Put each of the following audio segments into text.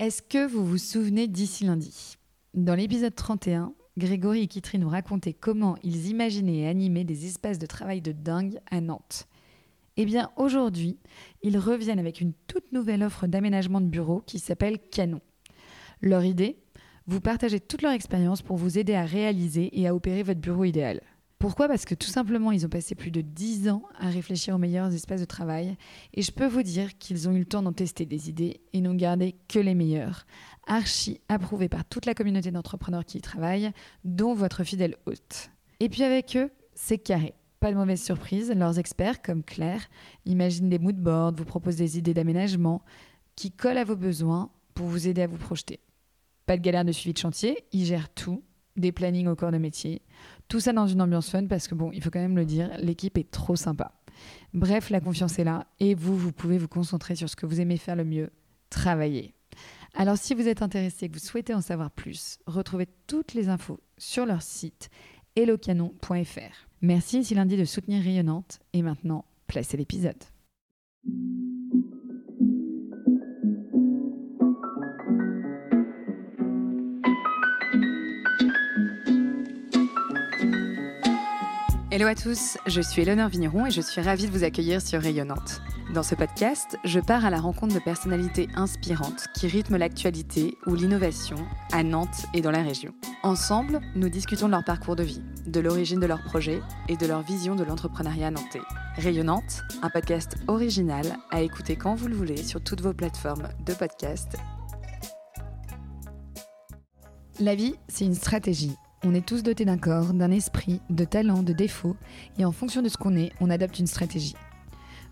Est-ce que vous vous souvenez d'ici lundi? Dans l'épisode 31, Grégory et Kitry nous racontaient comment ils imaginaient et animaient des espaces de travail de dingue à Nantes. Eh bien, aujourd'hui, ils reviennent avec une toute nouvelle offre d'aménagement de bureau qui s'appelle Canon. Leur idée? Vous partagez toute leur expérience pour vous aider à réaliser et à opérer votre bureau idéal. Pourquoi? Parce que tout simplement, ils ont passé plus de 10 ans à réfléchir aux meilleurs espaces de travail et je peux vous dire qu'ils ont eu le temps d'en tester des idées et n'ont gardé que les meilleurs, archi approuvés par toute la communauté d'entrepreneurs qui y travaillent, dont votre fidèle hôte. Et puis avec eux, c'est carré. Pas de mauvaise surprise, leurs experts, comme Claire, imaginent des moodboards, vous proposent des idées d'aménagement qui collent à vos besoins pour vous aider à vous projeter. Pas de galère de suivi de chantier, ils gèrent tout, des plannings au corps de métier. Tout ça dans une ambiance fun parce que bon, il faut quand même le dire, l'équipe est trop sympa. Bref, la confiance est là et vous, vous pouvez vous concentrer sur ce que vous aimez faire le mieux, travailler. Alors si vous êtes intéressé et que vous souhaitez en savoir plus, retrouvez toutes les infos sur leur site elocanon.fr. Merci ici lundi de soutenir Rayonnante et maintenant, placez l'épisode. Hello à tous, je suis Eleonore Vigneron et je suis ravie de vous accueillir sur Rayonnante. Dans ce podcast, je pars à la rencontre de personnalités inspirantes qui rythment l'actualité ou l'innovation à Nantes et dans la région. Ensemble, nous discutons de leur parcours de vie, de l'origine de leurs projets et de leur vision de l'entrepreneuriat nantais. Rayonnante, un podcast original à écouter quand vous le voulez sur toutes vos plateformes de podcast. La vie, c'est une stratégie on est tous dotés d'un corps, d'un esprit, de talents, de défauts, et en fonction de ce qu'on est, on adopte une stratégie.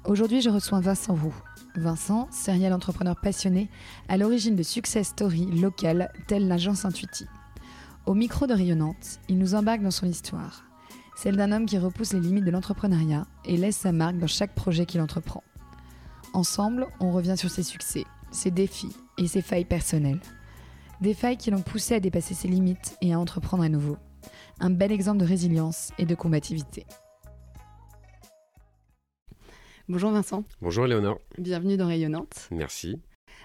Aujourd'hui, je reçois Vincent Roux. Vincent, serial entrepreneur passionné, à l'origine de success stories locales telles l'agence Intuiti. Au micro de Rayonnante, il nous embarque dans son histoire, celle d'un homme qui repousse les limites de l'entrepreneuriat et laisse sa marque dans chaque projet qu'il entreprend. Ensemble, on revient sur ses succès, ses défis et ses failles personnelles. Des failles qui l'ont poussé à dépasser ses limites et à entreprendre à nouveau. Un bel exemple de résilience et de combativité. Bonjour Vincent. Bonjour Léonore. Bienvenue dans Rayonnante. Merci.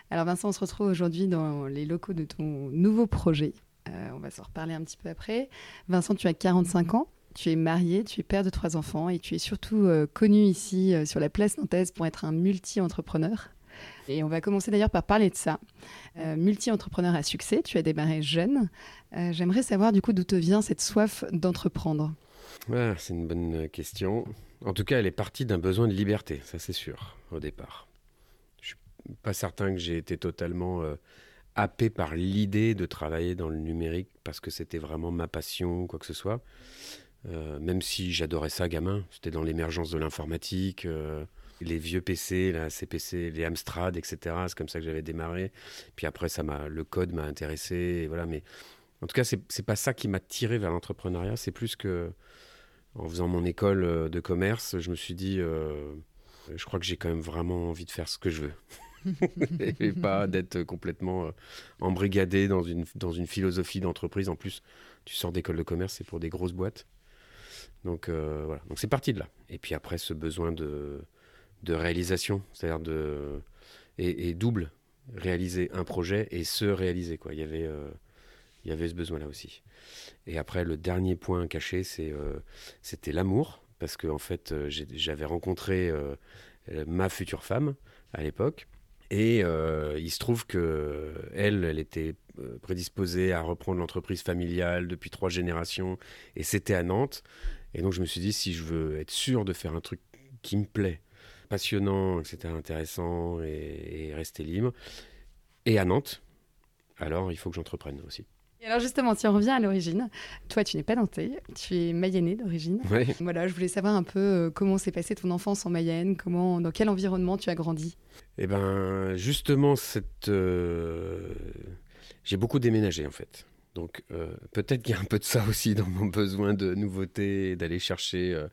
Alors Vincent, on se retrouve aujourd'hui dans les locaux de ton nouveau projet. Euh, on va s'en reparler un petit peu après. Vincent, tu as 45 ans. Tu es marié, tu es père de trois enfants et tu es surtout euh, connu ici euh, sur la place nantaise pour être un multi-entrepreneur. Et on va commencer d'ailleurs par parler de ça. Euh, multi-entrepreneur à succès, tu as démarré jeune. Euh, j'aimerais savoir du coup d'où te vient cette soif d'entreprendre? c'est une bonne question. En tout cas, elle est partie d'un besoin de liberté, ça c'est sûr, au départ. Je suis pas certain que j'ai été totalement euh, happé par l'idée de travailler dans le numérique parce que c'était vraiment ma passion ou quoi que ce soit. même si j'adorais ça gamin, c'était dans l'émergence de l'informatique les vieux PC, la CPC, les Amstrad, etc. C'est comme ça que j'avais démarré. Puis après, ça m'a, le code m'a intéressé. voilà, mais en tout cas, c'est, c'est pas ça qui m'a tiré vers l'entrepreneuriat. C'est plus que en faisant mon école euh, de commerce, je me suis dit, euh, je crois que j'ai quand même vraiment envie de faire ce que je veux. et pas d'être complètement euh, embrigadé dans une, dans une philosophie d'entreprise. En plus, tu sors d'école de commerce, c'est pour des grosses boîtes. Donc voilà, donc c'est parti de là. Et puis après, ce besoin de, de réalisation, c'est-à-dire de et, double réaliser un projet et se réaliser quoi. Il y avait euh, il y avait ce besoin là aussi. Et après le dernier point caché, c'est euh, c'était l'amour parce que en fait euh, j'avais rencontré ma future femme à l'époque. Et il se trouve que elle, elle était prédisposée à reprendre l'entreprise familiale depuis trois générations, et c'était à Nantes. Et donc je me suis dit, si je veux être sûr de faire un truc qui me plaît, passionnant, etc., intéressant et, rester libre. Et à Nantes, alors il faut que j'entreprenne aussi. Et alors justement, si on revient à l'origine, toi tu n'es pas nantais, tu es mayennais d'origine. Voilà, je voulais savoir un peu euh, comment s'est passée ton enfance en Mayenne, comment, dans quel environnement tu as grandi? Eh ben, justement, cette, euh, j'ai beaucoup déménagé en fait. Donc euh, peut-être qu'il y a un peu de ça aussi dans mon besoin de nouveauté, d'aller chercher euh,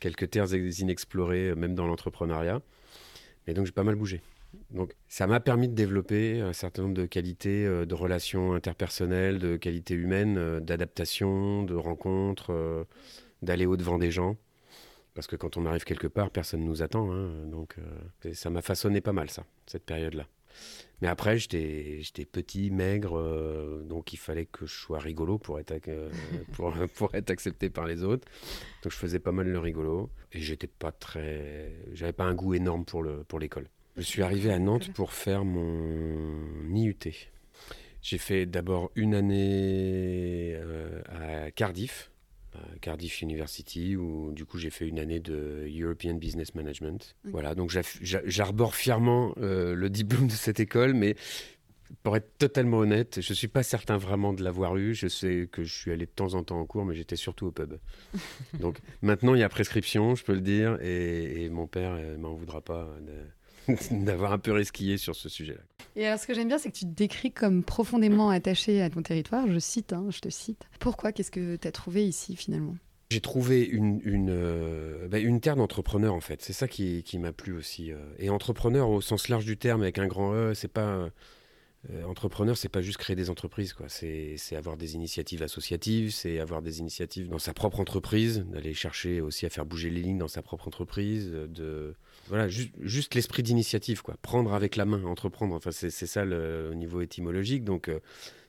quelques terres inexplorées, euh, même dans l'entrepreneuriat. Mais donc j'ai pas mal bougé. Donc ça m'a permis de développer un certain nombre de qualités de relations interpersonnelles, de qualités humaines, d'adaptation, de rencontres, d'aller au-devant des gens. Parce que quand on arrive quelque part, personne ne nous attend. Hein. donc ça m'a façonné pas mal ça, cette période-là. Mais après, j'étais petit, maigre, donc il fallait que je sois rigolo pour être, pour, pour, être accepté par les autres. Donc je faisais pas mal le rigolo. Et j'étais pas très. J'avais pas un goût énorme pour l'école. Pour je suis arrivé à Nantes pour faire mon IUT. J'ai fait d'abord une année euh, à Cardiff, Cardiff University, où du coup j'ai fait une année de European Business Management. Voilà, donc j'arbore fièrement euh, le diplôme de cette école, mais pour être totalement honnête, je ne suis pas certain vraiment de l'avoir eu. Je sais que je suis allé de temps en temps en cours, mais j'étais surtout au pub. donc maintenant, il y a prescription, je peux le dire, et, mon père ne m'en voudra pas. d'avoir un peu resquillé sur ce sujet-là. Et alors, ce que j'aime bien, c'est que tu te décris comme profondément attaché à ton territoire. Je cite, hein, je te cite. Pourquoi? Qu'est-ce que tu as trouvé ici, finalement? J'ai trouvé une, une, euh, bah, une terre d'entrepreneurs en fait. C'est ça qui, qui m'a plu aussi. Euh. Et entrepreneur au sens large du terme, avec un grand E, c'est pas. Euh, entrepreneur, c'est pas juste créer des entreprises, quoi. C'est avoir des initiatives associatives, c'est avoir des initiatives dans sa propre entreprise, d'aller chercher aussi à faire bouger les lignes dans sa propre entreprise, de voilà, juste l'esprit d'initiative, quoi. Prendre avec la main, entreprendre. Enfin, c'est ça le, au niveau étymologique. Donc, euh,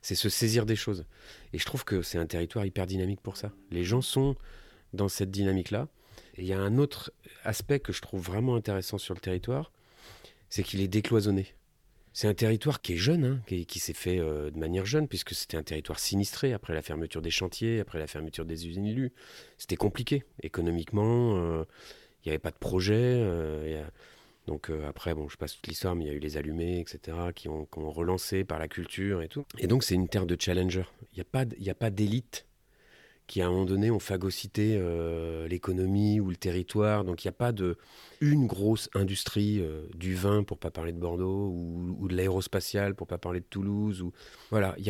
c'est se saisir des choses. Et je trouve que c'est un territoire hyper dynamique pour ça. Les gens sont dans cette dynamique-là. Et il y a un autre aspect que je trouve vraiment intéressant sur le territoire, c'est qu'il est décloisonné. C'est un territoire qui est jeune, hein, qui, s'est fait euh, de manière jeune, puisque c'était un territoire sinistré après la fermeture des chantiers, après la fermeture des usines. C'était compliqué économiquement. Euh, n'y avait pas de projet. Euh, donc euh, après, bon, je passe toute l'histoire, mais il y a eu les allumés, etc., qui ont, relancé par la culture et tout. Et donc c'est une terre de challenger. Il n'y a pas d'élite qui à un moment donné ont phagocyté euh, l'économie ou le territoire. Donc il n'y a pas de une grosse industrie du vin pour pas parler de Bordeaux ou, de l'aérospatial pour pas parler de Toulouse. Ou voilà, il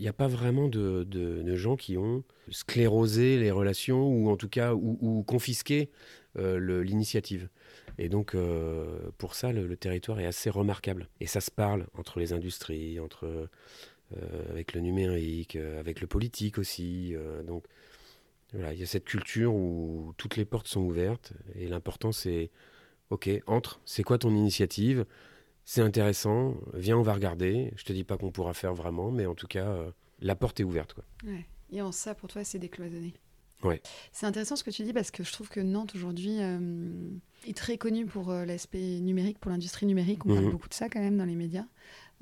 n'y a, a, pas vraiment de, de, gens qui ont sclérosé les relations ou en tout cas ou, ou confisqué l'initiative. Et donc, euh, pour ça, le, territoire est assez remarquable. Et ça se parle entre les industries, entre, euh, avec le numérique, avec le politique aussi. donc, voilà, il y a cette culture où toutes les portes sont ouvertes. Et l'important, c'est, OK, entre, c'est quoi ton initiative? C'est intéressant, viens, on va regarder. Je te dis pas qu'on pourra faire vraiment, mais en tout cas, la porte est ouverte. Quoi. Et en ça, pour toi, c'est décloisonné? C'est intéressant ce que tu dis parce que je trouve que Nantes aujourd'hui euh, est très connue pour euh, l'aspect numérique, pour l'industrie numérique. On parle mhm. beaucoup de ça quand même dans les médias.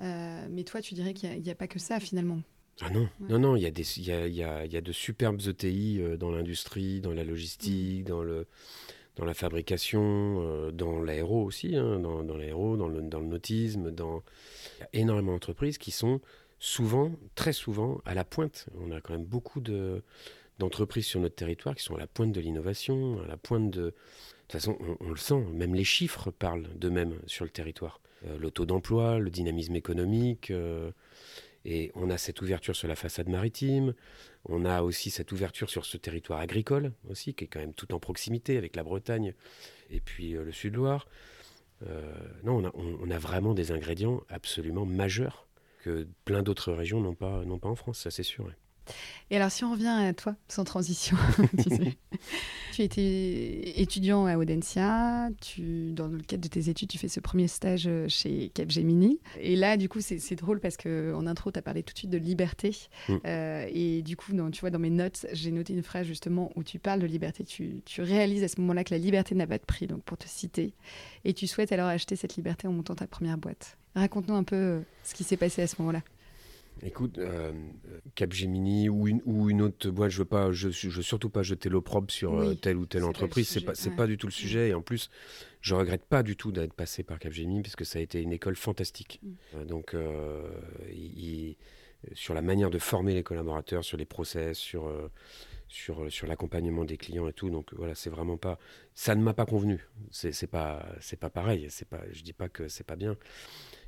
Euh, mais toi, tu dirais qu'il n'y a, pas que ça finalement. Ah non, non, non, il y, a des, il y, a, y, a, de superbes ETI dans l'industrie, dans la logistique, mhm. dans, le, dans la fabrication, dans l'aéro aussi, hein, dans, dans l'aéro, dans le, dans le nautisme. Dans... Il y a énormément d'entreprises qui sont souvent, très souvent, à la pointe. On a quand même beaucoup de d'entreprises sur notre territoire qui sont à la pointe de l'innovation, à la pointe de... De toute façon, on, le sent, même les chiffres parlent d'eux-mêmes sur le territoire. Euh, le taux d'emploi, le dynamisme économique, euh, et on a cette ouverture sur la façade maritime, on a aussi cette ouverture sur ce territoire agricole aussi, qui est quand même tout en proximité avec la Bretagne et puis euh, le Sud-Loire. non, on a, on a, vraiment des ingrédients absolument majeurs que plein d'autres régions n'ont pas, pas en France, ça c'est sûr. Et alors, si on revient à toi, sans transition, tu, étais étudiant à Audencia, tu, dans le cadre de tes études, tu fais ce premier stage euh, chez Capgemini. Et là, du coup, c'est drôle parce qu'en intro, tu as parlé tout de suite de liberté. Mm. Euh, et du coup, dans, tu vois, dans mes notes, j'ai noté une phrase justement où tu parles de liberté. Tu, tu réalises à ce moment-là que la liberté n'a pas de prix, donc pour te citer. Et tu souhaites alors acheter cette liberté en montant ta première boîte. Raconte-nous un peu euh, ce qui s'est passé à ce moment-là. Écoute, euh, Capgemini ou une, ou une autre boîte, je veux pas, je, je veux surtout pas jeter l'opprobre sur euh, telle ou telle entreprise. C'est pas, c'est pas du tout le sujet. Et en plus, je regrette pas du tout d'être passé par Capgemini parce que ça a été une école fantastique. Mm. Euh, donc, sur la manière de former les collaborateurs, sur les process, sur sur, sur l'accompagnement des clients et tout. Donc voilà, c'est vraiment pas. Ça ne m'a pas convenu. C'est pas, pas pareil. Pas, je dis pas que c'est pas bien.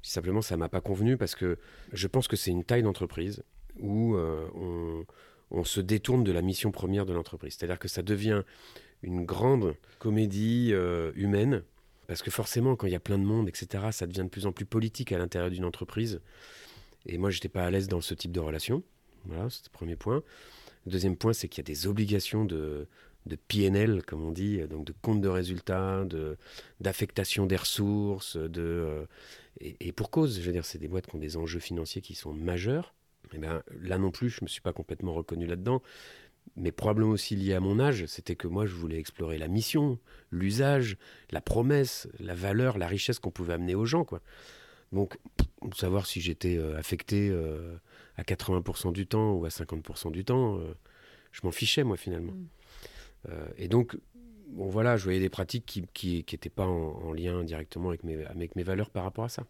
Simplement, ça m'a pas convenu parce que je pense que c'est une taille d'entreprise où euh, on, se détourne de la mission première de l'entreprise. C'est-à-dire que ça devient une grande comédie euh, humaine parce que forcément, quand il y a plein de monde, etc., ça devient de plus en plus politique à l'intérieur d'une entreprise. Et moi, j'étais pas à l'aise dans ce type de relation. Voilà, c'est le premier point. Le deuxième point, c'est qu'il y a des obligations de, de PNL, comme on dit, donc de compte de résultats, d'affectation des ressources, de, Et, pour cause, je veux dire, c'est des boîtes qui ont des enjeux financiers qui sont majeurs. Et ben, là non plus, je ne me suis pas complètement reconnu là-dedans mais probablement aussi lié à mon âge, c'était que moi je voulais explorer la mission, l'usage, la promesse, la valeur, la richesse qu'on pouvait amener aux gens. Quoi. Donc, savoir si j'étais euh, affecté euh, à 80% du temps ou à 50% du temps, euh, je m'en fichais moi finalement. Mm. et donc, bon voilà, je voyais des pratiques qui n'étaient pas en, lien directement avec mes, avec mes valeurs par rapport à ça.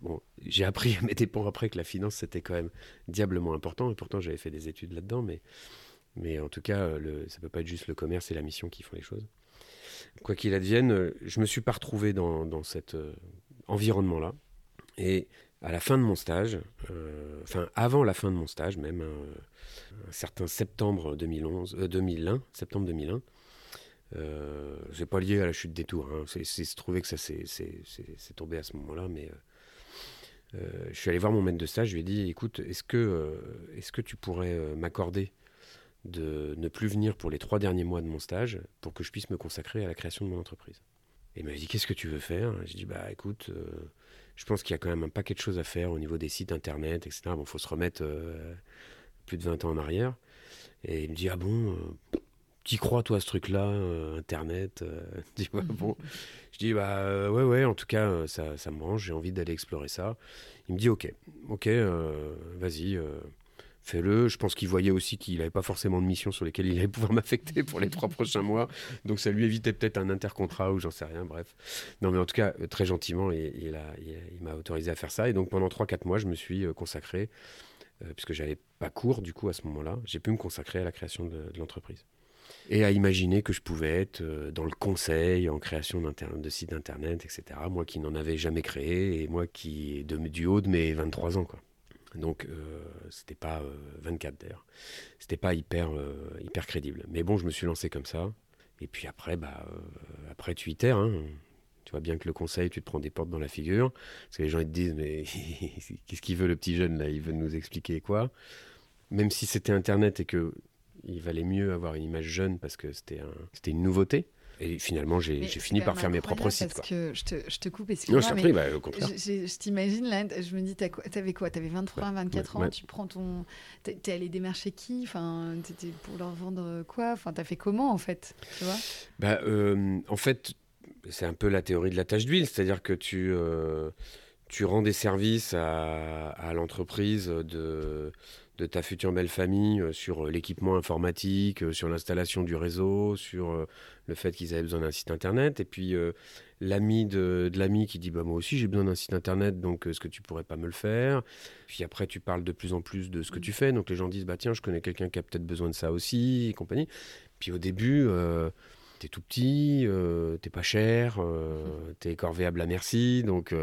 Bon, j'ai appris à mes dépens après que la finance c'était quand même diablement important et pourtant j'avais fait des études là-dedans, mais mais en tout cas, euh, le, ça peut pas être juste le commerce et la mission qui font les choses. Quoi qu'il advienne, euh, je me suis pas retrouvé dans, dans cet euh, environnement-là. Et à la fin de mon stage, enfin avant la fin de mon stage même, un certain septembre 2011, 2001, septembre 2001, euh, c'est pas lié à la chute des tours. Hein. C'est trouvé que ça s'est tombé à ce moment-là, mais je suis allé voir mon maître de stage. Je lui ai dit, écoute, est-ce que, est-ce que tu pourrais m'accorder de ne plus venir pour les trois derniers mois de mon stage pour que je puisse me consacrer à la création de mon entreprise? Et il m'a dit Qu'est-ce que tu veux faire? J'ai dit Bah écoute, euh, je pense qu'il y a quand même un paquet de choses à faire au niveau des sites internet, etc. Bon, faut se remettre euh, plus de 20 ans en arrière. Et il me dit Ah bon euh, T'y crois, toi, à ce truc-là, Internet dis, bon. Je dis, bah ouais, ouais, en tout cas, ça, ça me branche, j'ai envie d'aller explorer ça. Il me dit, ok, ok, vas-y, fais-le. Je pense qu'il voyait aussi qu'il n'avait pas forcément de mission sur lesquelles il allait pouvoir m'affecter pour les trois prochains mois. Donc ça lui évitait peut-être un intercontrat ou j'en sais rien, bref. Non, mais en tout cas, euh, très gentiment, il, m'a autorisé à faire ça. Et donc pendant 3-4 mois, je me suis euh, consacré, euh, puisque j'avais pas cours du coup à ce moment-là, j'ai pu me consacrer à la création de, l'entreprise. Et à imaginer que je pouvais être dans le conseil, en création de sites internet, etc. Moi qui n'en avais jamais créé et moi qui, de, du haut de mes 23 ans, quoi. Donc, euh, c'était pas 24 euh, d'ailleurs. C'était pas hyper, euh, hyper crédible. Mais bon, je me suis lancé comme ça. Et puis après, bah, euh, après tu itères. Hein. Tu vois bien que le conseil, tu te prends des portes dans la figure. Parce que les gens ils te disent, mais qu'est-ce qu'il veut le petit jeune là? Il veut nous expliquer quoi? Même si c'était Internet et que il valait mieux avoir une image jeune parce que c'était un, une nouveauté. Et finalement, j'ai fini par faire mes propres sites. Parce que je te, je te coupe, excuse-moi. Non, je prie, bah, au contraire. Je, je t'imagine là, je me dis, t'avais quoi T'avais 23, 24 ans, tu prends ton. T'es allé démarcher qui? Enfin, t'étais pour leur vendre quoi? Enfin, t'as fait comment en fait Tu vois? Bah, euh, En fait, c'est un peu la théorie de la tâche d'huile, c'est-à-dire que tu. Euh, tu rends des services à, à l'entreprise de, de ta future belle famille euh, sur euh, l'équipement informatique, euh, sur l'installation du réseau, sur le fait qu'ils avaient besoin d'un site internet. Et puis l'ami de, l'ami qui dit bah, Moi aussi j'ai besoin d'un site internet, donc est-ce que tu pourrais pas me le faire? Puis après tu parles de plus en plus de ce que tu fais. Donc les gens disent bah, Tiens, je connais quelqu'un qui a peut-être besoin de ça aussi, et compagnie. Puis au début. T'es tout petit, t'es pas cher, t'es corvéable à merci, donc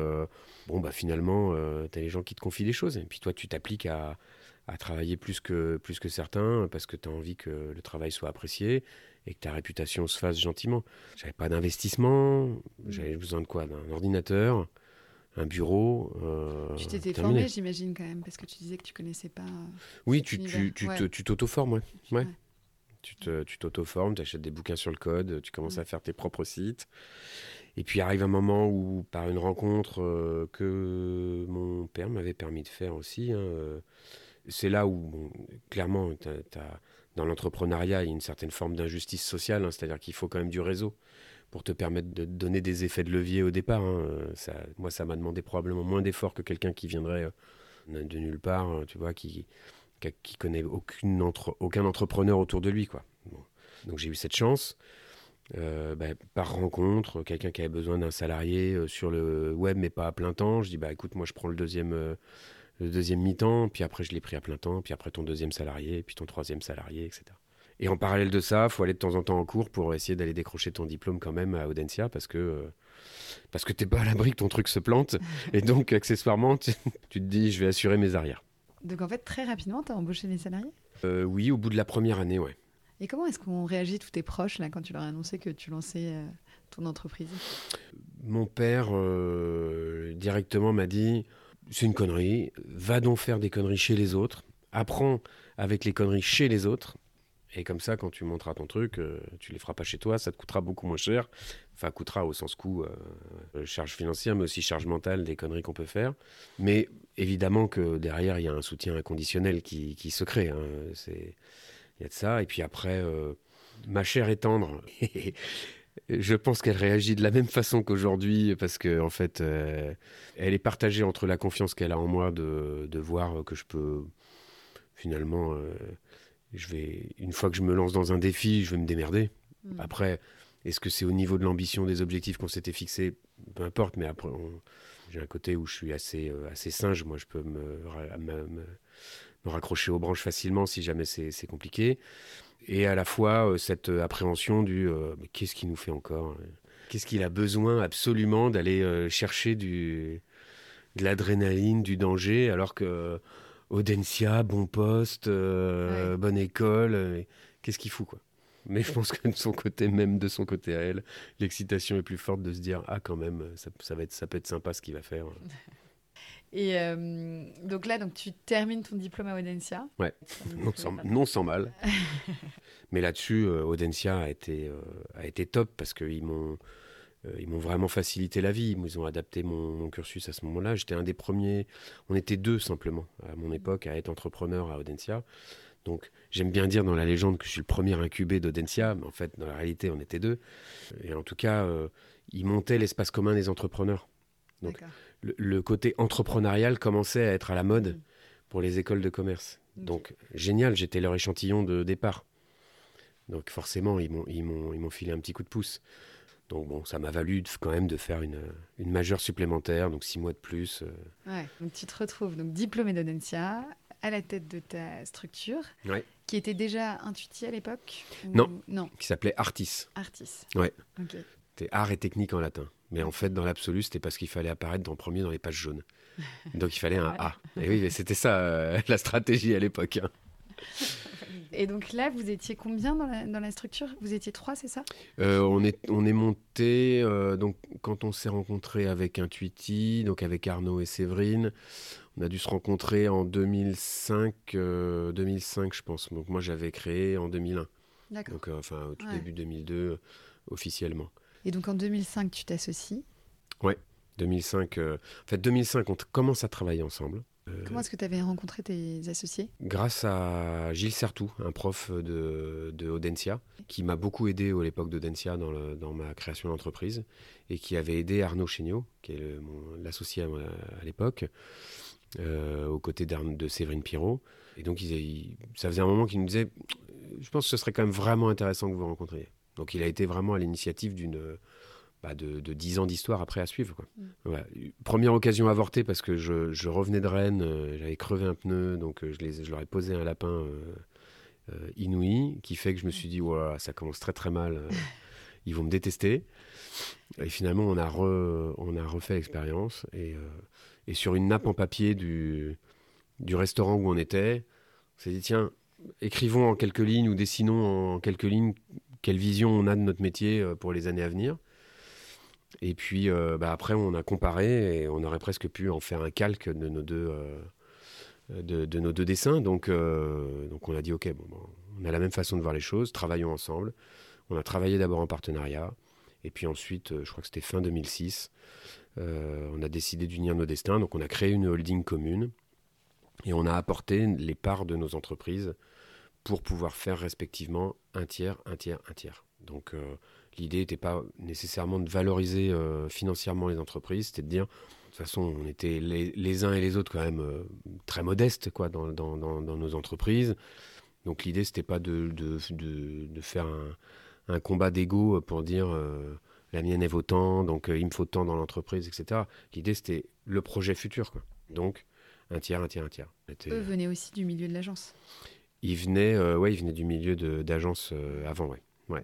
bon bah finalement t'as les gens qui te confient des choses et puis toi tu t'appliques à, à travailler plus que, plus que certains parce que tu as envie que le travail soit apprécié et que ta réputation se fasse gentiment. J'avais pas d'investissement, j'avais besoin de quoi? D'un ordinateur, un bureau. Euh, tu t'étais formé, j'imagine, quand même, parce que tu disais que tu connaissais pas. Euh, oui, tu, tu, tu, t'auto-formes, ouais. ouais. Tu t'auto-formes, tu achètes des bouquins sur le code, tu commences à faire tes propres sites. Et puis arrive un moment où, par une rencontre euh, que mon père m'avait permis de faire aussi, hein, c'est là où, clairement, dans l'entrepreneuriat, il y a une certaine forme d'injustice sociale, hein, c'est-à-dire qu'il faut quand même du réseau pour te permettre de donner des effets de levier au départ. Hein. moi, ça m'a demandé probablement moins d'efforts que quelqu'un qui viendrait euh, de nulle part, hein, tu vois, qui, qui, connaît aucun entrepreneur autour de lui, quoi. Donc j'ai eu cette chance. Euh, bah, par rencontre, quelqu'un qui avait besoin d'un salarié euh, sur le web mais pas à plein temps, je dis bah écoute moi je prends le deuxième le deuxième mi-temps, puis après je l'ai pris à plein temps, puis après ton deuxième salarié, puis ton troisième salarié, etc. Et en parallèle de ça, il faut aller de temps en temps en cours pour essayer d'aller décrocher ton diplôme quand même à Audencia parce que euh, parce que t'es pas à l'abri que ton truc se plante et donc accessoirement tu, te dis je vais assurer mes arrières. Donc en fait très rapidement tu as embauché les salariés? Euh, Oui, au bout de la première année, ouais. Et comment est-ce qu'on réagit tous tes proches là quand tu leur as annoncé que tu lançais euh, ton entreprise? Mon père directement m'a dit c'est une connerie, va donc faire des conneries chez les autres, apprends avec les conneries chez les autres, Et comme ça, quand tu monteras ton truc, euh, tu les feras pas chez toi, ça te coûtera beaucoup moins cher. Enfin, coûtera au sens coût, euh, charge financière, mais aussi charge mentale, des conneries qu'on peut faire. Mais évidemment que derrière, il y a un soutien inconditionnel qui, qui se crée. hein. Il y a de ça. Et puis après, euh, ma chère est tendre. Je pense qu'elle réagit de la même façon qu'aujourd'hui parce que en fait, euh, elle est partagée entre la confiance qu'elle a en moi de, de voir que je peux finalement, euh, je vais une fois que je me lance dans un défi, je vais me démerder. Mm. Après, est-ce que c'est au niveau de l'ambition des objectifs qu'on s'était fixés? Peu importe, mais après, j'ai un côté où je suis assez, euh, assez singe. Moi, je peux me, ra- me- me- me raccrocher aux branches facilement si jamais c'est compliqué. Et à la fois, euh, cette euh, appréhension du euh, qu'est-ce qu'il nous fait encore Qu'est-ce qu'il a besoin absolument d'aller chercher du, de l'adrénaline, du danger, alors que Audencia, bon poste, euh, Ouais. bonne école, euh, qu'est-ce qu'il fout quoi mais je pense que de son côté, même de son côté à elle, l'excitation est plus forte de se dire ah quand même ça, ça va être ça peut être sympa ce qu'il va faire. Et euh, donc là, donc tu termines ton diplôme à Audencia. Ouais. Non sans, non sans mal. Mais là-dessus, euh, Audencia a été euh, a été top parce qu'ils m'ont euh, ils m'ont vraiment facilité la vie. Ils ont adapté mon, mon cursus à ce moment-là. J'étais un des premiers. On était deux simplement à mon époque à être entrepreneur à Audencia. Donc j'aime bien dire dans la légende que je suis le premier incubé d'Audencia, mais en fait dans la réalité on était deux. Et en tout cas, ils montaient l'espace commun des entrepreneurs. donc, D'accord. Le, le côté entrepreneurial commençait à être à la mode Mm. pour les écoles de commerce. Donc génial, j'étais leur échantillon de départ. Donc forcément, ils m'ont, ils m'ont, ils m'ont filé un petit coup de pouce. Donc bon, ça m'a valu quand même de faire une, une majeure supplémentaire, donc six mois de plus. euh. Ouais. Donc tu te retrouves donc diplômé d'Audencia, à la tête de ta structure, Ouais. qui était déjà Intuiti à l'époque ou- Non. Non, qui s'appelait Artis. Artis. Ouais. Ok. C'était art et technique en latin. Mais en fait, dans l'absolu, c'était parce qu'il fallait apparaître en premier dans les pages jaunes. Donc il fallait un. A. Et oui, mais c'était ça euh, la stratégie à l'époque. hein. Et donc là, vous étiez combien dans la, dans la structure? Vous étiez trois, c'est ça? Euh, on, est, on est monté, euh, donc quand on s'est rencontré avec Intuiti, donc avec Arnaud et Séverine, on a dû se rencontrer en 2005, euh, 2005 je pense. Donc moi j'avais créé en 2001, D'accord. donc euh, enfin au tout Ouais. début 2002 euh, officiellement. Et donc en 2005, tu t'associes. 2005, euh, en fait 2005 on commence à travailler ensemble. Euh, Comment est-ce que tu avais rencontré tes associés? Grâce à Gilles Sertou, un prof de, de Audencia, qui m'a beaucoup aidé à l'époque d'Audencia dans, le- dans ma création d'entreprise, et qui avait aidé Arnaud Chéniaud, qui est le- mon- l'associé à, l'époque, euh, aux côtés de Séverine Pirot. Et donc, ça faisait un moment qu'il nous disait, je pense que ce serait quand même vraiment intéressant que vous rencontriez. Donc, il a été vraiment à l'initiative d'une... bah, de, de 10 ans d'histoire après à suivre. Quoi. Mm. Voilà. Première occasion avortée parce que je, je revenais de Rennes, euh, j'avais crevé un pneu, donc euh, je, les, je leur ai posé un lapin euh, inouï, qui fait que je me suis dit, Ouah, ça commence très très mal, ils vont me détester. Et finalement, on a, re- on a refait l'expérience, et, et sur une nappe en papier du, du restaurant où on était, on s'est dit, tiens, écrivons en quelques lignes ou dessinons en quelques lignes quelle vision on a de notre métier euh, pour les années à venir. Et puis euh, bah, après, on a comparé et on aurait presque pu en faire un calque de nos deux, euh, dessins. Donc, on a dit, OK, on a la même façon de voir les choses, travaillons ensemble. On a travaillé d'abord en partenariat. Et puis ensuite, je crois que c'était fin 2006, euh, on a décidé d'unir nos destins. Donc on a créé une holding commune et on a apporté les parts de nos entreprises pour pouvoir faire respectivement un tiers, un tiers, un tiers. Donc euh, l'idée n'était pas nécessairement de valoriser euh, financièrement les entreprises, c'était de dire, de toute façon, on était les, les uns et les autres quand même euh, très modestes quoi, dans, dans- dans- dans nos entreprises. Donc l'idée, c'était pas de, de- de- faire un, un combat d'ego pour dire la mienne est autant, donc il me faut tant dans l'entreprise, etc. L'idée, c'était le projet futur. Quoi. Donc un tiers, un tiers, un tiers. Eux venaient aussi du milieu de l'agence. Ils venaient, euh, ouais, ils venaient du milieu de- d'agence euh, avant, ouais. ouais.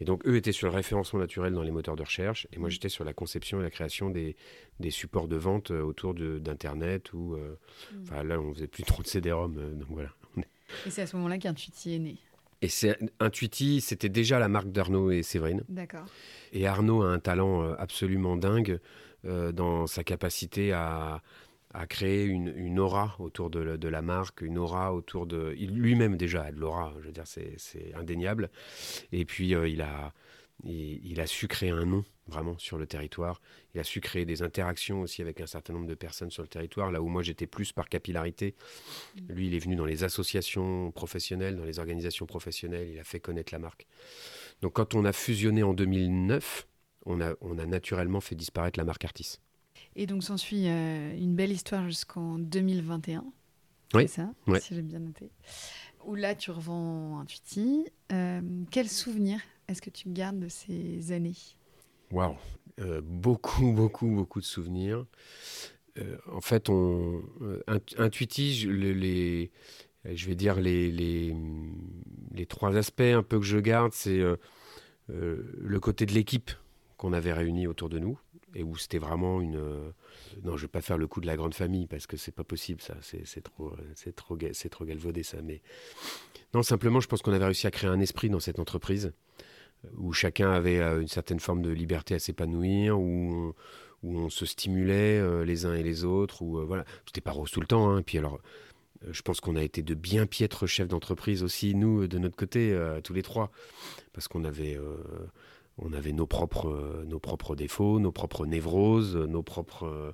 Et donc, eux étaient sur le référencement naturel dans les moteurs de recherche, et moi, Mm. j'étais sur la conception et la création des, des supports de vente euh, autour d'Internet, ou... Mm. Enfin, là, on faisait plus trop de CD-ROM, donc voilà. Et c'est à ce moment-là qu'Intuiti est né. Et c'est Intuiti, c'était déjà la marque d'Arnaud et Séverine. D'accord. Et Arnaud a un talent absolument dingue dans sa capacité à, a créé une, aura autour de, la marque, une aura autour de... Lui-même déjà a de l'aura, je veux dire, c'est indéniable. Et puis euh, il, a, su créer un nom vraiment sur le territoire. Il a su créer des interactions aussi avec un certain nombre de personnes sur le territoire, là où moi j'étais plus par capillarité. Lui, il est venu dans les associations professionnelles, dans les organisations professionnelles, il a fait connaître la marque. Donc quand on a fusionné en 2009, on a, on a naturellement fait disparaître la marque Artis. Et donc s'ensuit euh, une belle histoire jusqu'en 2021. Oui. C'est ça, ouais. si j'ai bien noté. Où là, tu revends Intuiti. Euh, quel souvenir est-ce que tu gardes de ces années? Waouh euh, Beaucoup, beaucoup, beaucoup de souvenirs. Euh, en fait, on, Intuiti, les, je vais dire les, les, les, trois aspects un peu que je garde, c'est le côté de l'équipe qu'on avait réunie autour de nous et où c'était vraiment une. Euh, non, je vais pas faire le coup de la grande famille parce que c'est pas possible, ça. C'est trop, c'est trop, c'est trop galvaudé, ça. Mais non, simplement, je pense qu'on avait réussi à créer un esprit dans cette entreprise où chacun avait euh, une certaine forme de liberté à s'épanouir, où où on se stimulait euh, les uns et les autres, où voilà, c'était pas rose tout le temps. Hein. Puis alors, je pense qu'on a été de bien piètres chefs d'entreprise aussi, nous, de notre côté, tous les trois, parce qu'on avait on avait nos propres, euh, nos propres défauts, nos propres névroses, nos propres, euh,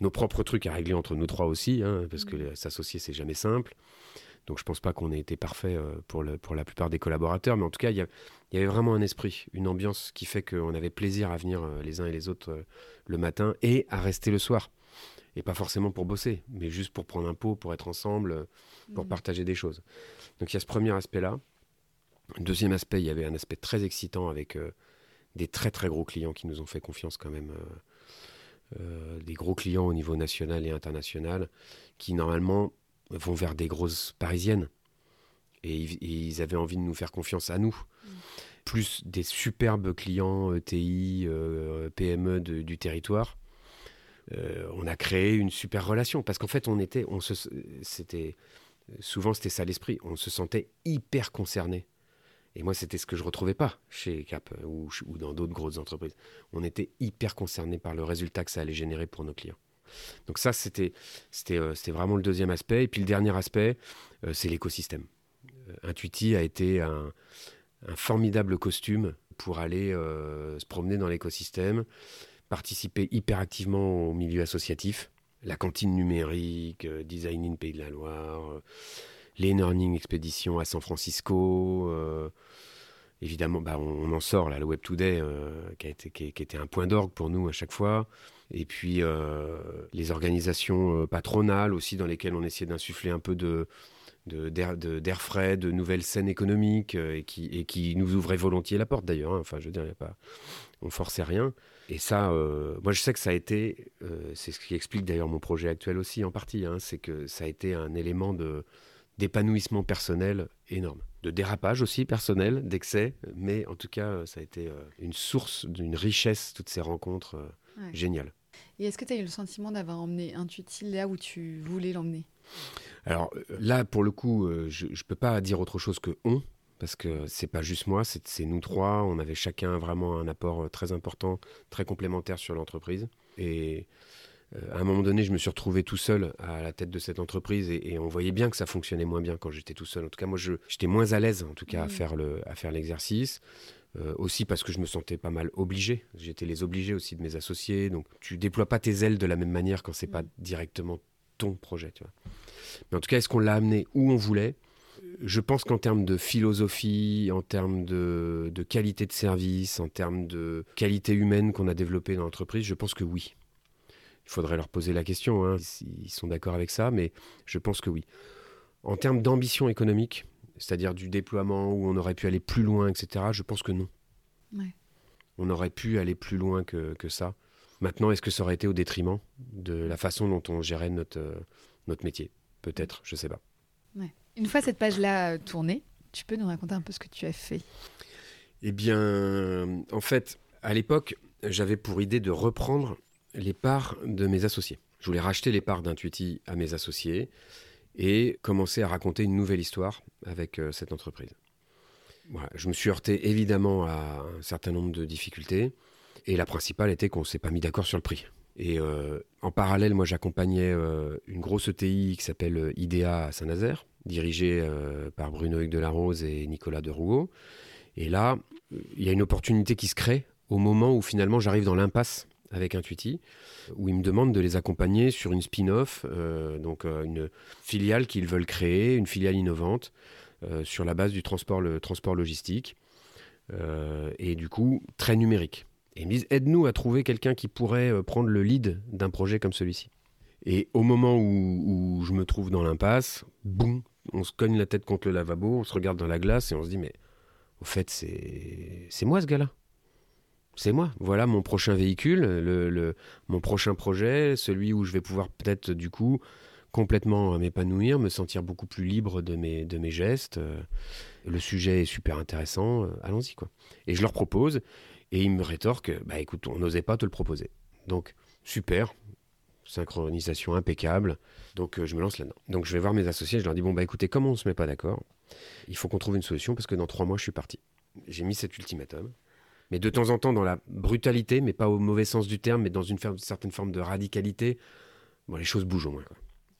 nos propres trucs à régler entre nous trois aussi, hein, parce que mm. s'associer, c'est jamais simple. Donc je pense pas qu'on ait été parfait euh, pour, le, pour la plupart des collaborateurs, mais en tout cas, il y, y, avait vraiment un esprit, une ambiance qui fait qu'on avait plaisir à venir les uns et les autres le matin et à rester le soir. Et pas forcément pour bosser, mais juste pour prendre un pot, pour être ensemble, pour mm. partager des choses. Donc il y a ce premier aspect-là. Deuxième aspect, il y avait un aspect très excitant avec euh, des très très gros clients qui nous ont fait confiance quand même. Euh, euh, des gros clients au niveau national et international qui normalement vont vers des grosses parisiennes. Et, ils avaient envie de nous faire confiance à nous. Mm. Plus des superbes clients ETI, PME du territoire. on a créé une super relation parce qu'en fait, on était, on se, c'était, souvent c'était ça l'esprit, on se sentait hyper concerné et moi, c'était ce que je retrouvais pas chez Cap euh, ou, dans d'autres grosses entreprises. On était hyper concerné par le résultat que ça allait générer pour nos clients. Donc ça, c'était euh, vraiment le deuxième aspect. Et puis le dernier aspect, euh, c'est l'écosystème. Intuiti a été un, formidable costume pour aller se promener dans l'écosystème, participer hyper activement au milieu associatif, la cantine numérique, Design in Pays de la Loire les Learning Expedition à San Francisco. Euh, évidemment, bah, on, en sort, là, le Web Today, euh, qui, a était un point d'orgue pour nous à chaque fois. Et puis, euh, les organisations patronales aussi, dans lesquelles on essayait d'insuffler un peu de, d'air, frais, de nouvelles scènes économiques et, qui, et qui nous ouvraient volontiers la porte d'ailleurs. Hein. Enfin, je veux dire, pas, on forçait rien. Et ça, moi je sais que ça a été, c'est ce qui explique d'ailleurs mon projet actuel aussi en partie, hein, c'est que ça a été un élément de, d'épanouissement personnel énorme. De dérapage aussi personnel, d'excès, mais en tout cas, ça a été euh, une source d'une richesse, toutes ces rencontres euh, géniales. Et est-ce que tu as eu le sentiment d'avoir emmené Intuitil là où tu voulais l'emmener? Alors euh, là, pour le coup, je ne peux pas dire autre chose que on, parce que c'est pas juste moi, c'est nous trois. On avait chacun vraiment un apport très important, très complémentaire sur l'entreprise. Et à un moment donné, je me suis retrouvé tout seul à la tête de cette entreprise et, on voyait bien que ça fonctionnait moins bien quand j'étais tout seul. En tout cas, moi, j'étais moins à l'aise en tout cas à faire le, à faire l'exercice. Euh, aussi parce que je me sentais pas mal obligé. J'étais les obligés aussi de mes associés. Donc, tu déploies pas tes ailes de la même manière quand c'est pas directement ton projet. Tu vois. Mais en tout cas, est-ce qu'on l'a amené où on voulait? Je pense qu'en termes de philosophie, en termes de, de, qualité de service, en termes de qualité humaine qu'on a développée dans l'entreprise, je pense que oui. Il faudrait leur poser la question, hein, s'ils sont d'accord avec ça, mais je pense que oui. En termes d'ambition économique, c'est-à-dire du déploiement où on aurait pu aller plus loin, etc., je pense que non. On aurait pu aller plus loin que, ça. Maintenant, est-ce que ça aurait été au détriment de la façon dont on gérait notre, euh, notre métier? Peut-être, je ne sais pas. Une fois cette page-là euh, tournée, tu peux nous raconter un peu ce que tu as fait? Eh bien, en fait, à l'époque, j'avais pour idée de reprendre les parts de mes associés. Je voulais racheter les parts d'Intuiti à mes associés et commencer à raconter une nouvelle histoire avec euh, cette entreprise. je me suis heurté évidemment à un certain nombre de difficultés et la principale était qu'on ne s'est pas mis d'accord sur le prix. Et en parallèle, moi, j'accompagnais une grosse ETI qui s'appelle IDEA à Saint-Nazaire, dirigée par Bruno Hugues de la Rose et Nicolas de Rouault. Et là, il y a une opportunité qui se crée au moment où finalement j'arrive dans l'impasse avec Intuiti, où ils me demandent de les accompagner sur une spin-off, euh, donc euh, une filiale qu'ils veulent créer, une filiale innovante, euh, sur la base du transport, logistique, et du coup très numérique. Et ils me disent, aide-nous à trouver quelqu'un qui pourrait prendre le lead d'un projet comme celui-ci. Et au moment où, où je me trouve dans l'impasse, boum, on se cogne la tête contre le lavabo, on se regarde dans la glace et on se dit, mais au fait, c'est moi ce gars-là c'est moi. Voilà mon prochain véhicule, le, mon prochain projet, celui où je vais pouvoir peut-être du coup complètement m'épanouir, me sentir beaucoup plus libre de mes, gestes. Euh, le sujet est super intéressant, euh, allons-y quoi. Et je leur propose, et ils me rétorquent, bah écoute, on n'osait pas te le proposer. Donc super, synchronisation impeccable. Donc euh, je me lance là-dedans. Donc je vais voir mes associés, je leur dis bon bah écoutez, comme on se met pas d'accord, il faut qu'on trouve une solution parce que dans trois mois je suis parti. J'ai mis cet ultimatum mais de temps en temps dans la brutalité, mais pas au mauvais sens du terme, mais dans une certaine forme de radicalité, bon, les choses bougent au moins.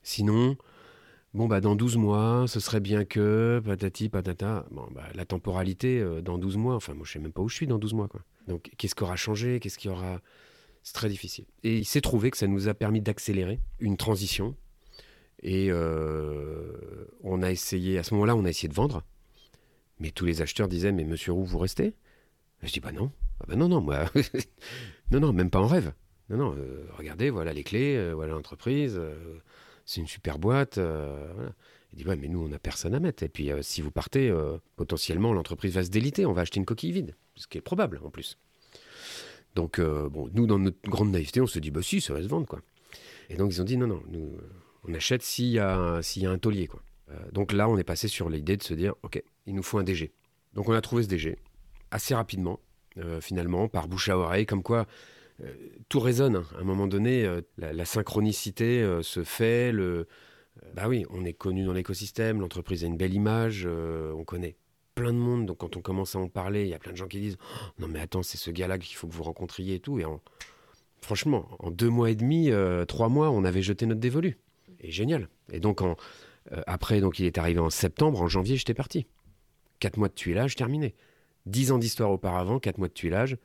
Sinon, bon, bah, dans 12 mois, ce serait bien que, patati, patata, bon, bah, la temporalité, euh, dans 12 mois, enfin, moi, je sais même pas où je suis dans 12 mois. Quoi. Donc, qu'est-ce qui aura changé Qu'est-ce qui aura. C'est très difficile. Et il s'est trouvé que ça nous a permis d'accélérer une transition. Et euh, on a essayé, à ce moment-là, on a essayé de vendre. Mais tous les acheteurs disaient Mais monsieur Roux, vous restez? Je dis bah non, ah bah non, non, moi, non, non, même pas en rêve. Non, non, euh, regardez, voilà les clés, euh, voilà l'entreprise, euh, c'est une super boîte. Il dit ouais, mais nous on n'a personne à mettre. Et puis si vous partez, potentiellement l'entreprise va se déliter, on va acheter une coquille vide, ce qui est probable en plus. Donc bon, nous dans notre grande naïveté, on se dit bah si, ça va se vendre quoi. Et donc ils ont dit non, non, nous on achète s'il y a s'il y a un taulier quoi. donc là, on est passé sur l'idée de se dire ok, il nous faut un DG. Donc on a trouvé ce DG assez rapidement, euh, finalement, par bouche à oreille, comme quoi euh, tout résonne. À un moment donné, euh, la, synchronicité se fait. Bah oui, on est connu dans l'écosystème, l'entreprise a une belle image, on connaît plein de monde. Donc quand on commence à en parler, il y a plein de gens qui disent oh, non mais attends, c'est ce gars-là qu'il faut que vous rencontriez et tout. Et franchement, en deux mois et demi, trois mois, on avait jeté notre dévolu. Et génial. Et donc après, donc il est arrivé en septembre, en janvier, j'étais parti. Quatre mois de tuilage terminé. Dix ans d'histoire auparavant, quatre mois de tuilage.